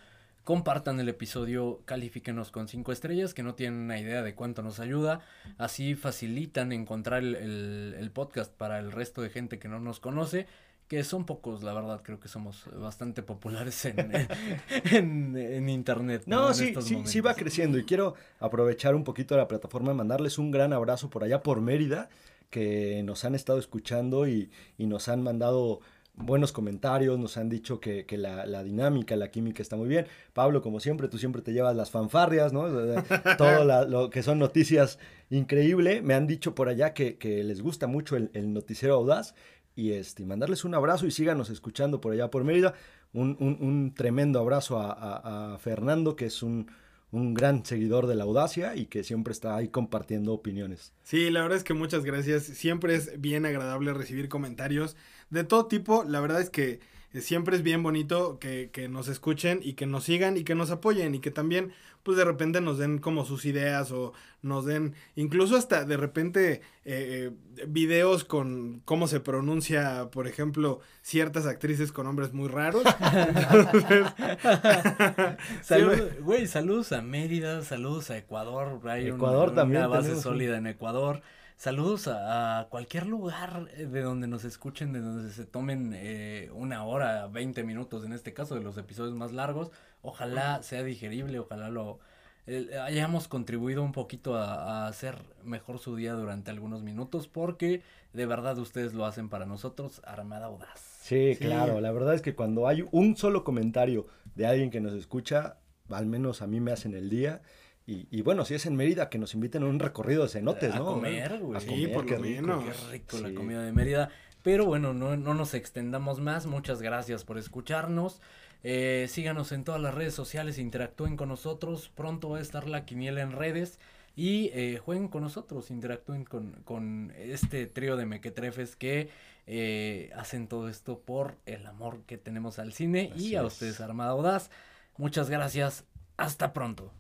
Compartan el episodio, califíquenos con cinco estrellas, que no tienen una idea de cuánto nos ayuda. Así facilitan encontrar el, el- el podcast para el resto de gente que no nos conoce, que son pocos, la verdad, creo que somos bastante populares en, en, en internet. No, En sí, estos sí, sí va creciendo y quiero aprovechar un poquito la plataforma, mandarles un gran abrazo por allá por Mérida, que nos han estado escuchando y, y nos han mandado buenos comentarios, nos han dicho que, que la, la dinámica, la química está muy bien. Pablo, como siempre, tú siempre te llevas las fanfarrias, ¿no? Todo la- lo que son noticias increíble. Me han dicho por allá que, que les gusta mucho el, el noticiero audaz y este, mandarles un abrazo y síganos escuchando por allá por Mérida. Un, un- tremendo abrazo a, a- Fernando, que es un, un gran seguidor de la audacia y que siempre está ahí compartiendo opiniones. Sí, la verdad es que muchas gracias. Siempre es bien agradable recibir comentarios de todo tipo. La verdad es que siempre es bien bonito que, que nos escuchen y que nos sigan y que nos apoyen y que también pues de repente nos den como sus ideas o nos den incluso hasta de repente eh, eh, videos con cómo se pronuncia, por ejemplo, ciertas actrices con nombres muy raros. Entonces, Salud- siempre- Güey, saludos a Mérida, saludos a Ecuador. Hay Ecuador una también base un- sólida en Ecuador. Saludos a, a cualquier lugar eh, de donde nos escuchen, de donde se tomen eh, una hora, 20 minutos, en este caso de los episodios más largos. Ojalá sea digerible, ojalá lo eh, hayamos contribuido un poquito a, a hacer mejor su día durante algunos minutos, porque de verdad ustedes lo hacen para nosotros, Armada Audaz. Sí, Sí. claro. La verdad es que cuando hay un solo comentario de alguien que nos escucha, al menos a mí me hacen el día. Y, y bueno, si es en Mérida, que nos inviten a un recorrido de cenotes, A ¿no? comer, güey. A Sí, comer, por qué lo rico. menos. Qué rico la comida de Mérida. Pero bueno, no, no nos extendamos más. Muchas gracias por escucharnos. Eh, síganos en todas las redes sociales, interactúen con nosotros. Pronto va a estar la quiniela en redes. Y eh, jueguen con nosotros, interactúen con, con este trío de mequetrefes que eh, hacen todo esto por el amor que tenemos al cine Así y a es. ustedes, Armada Audaz. Muchas gracias. Hasta pronto.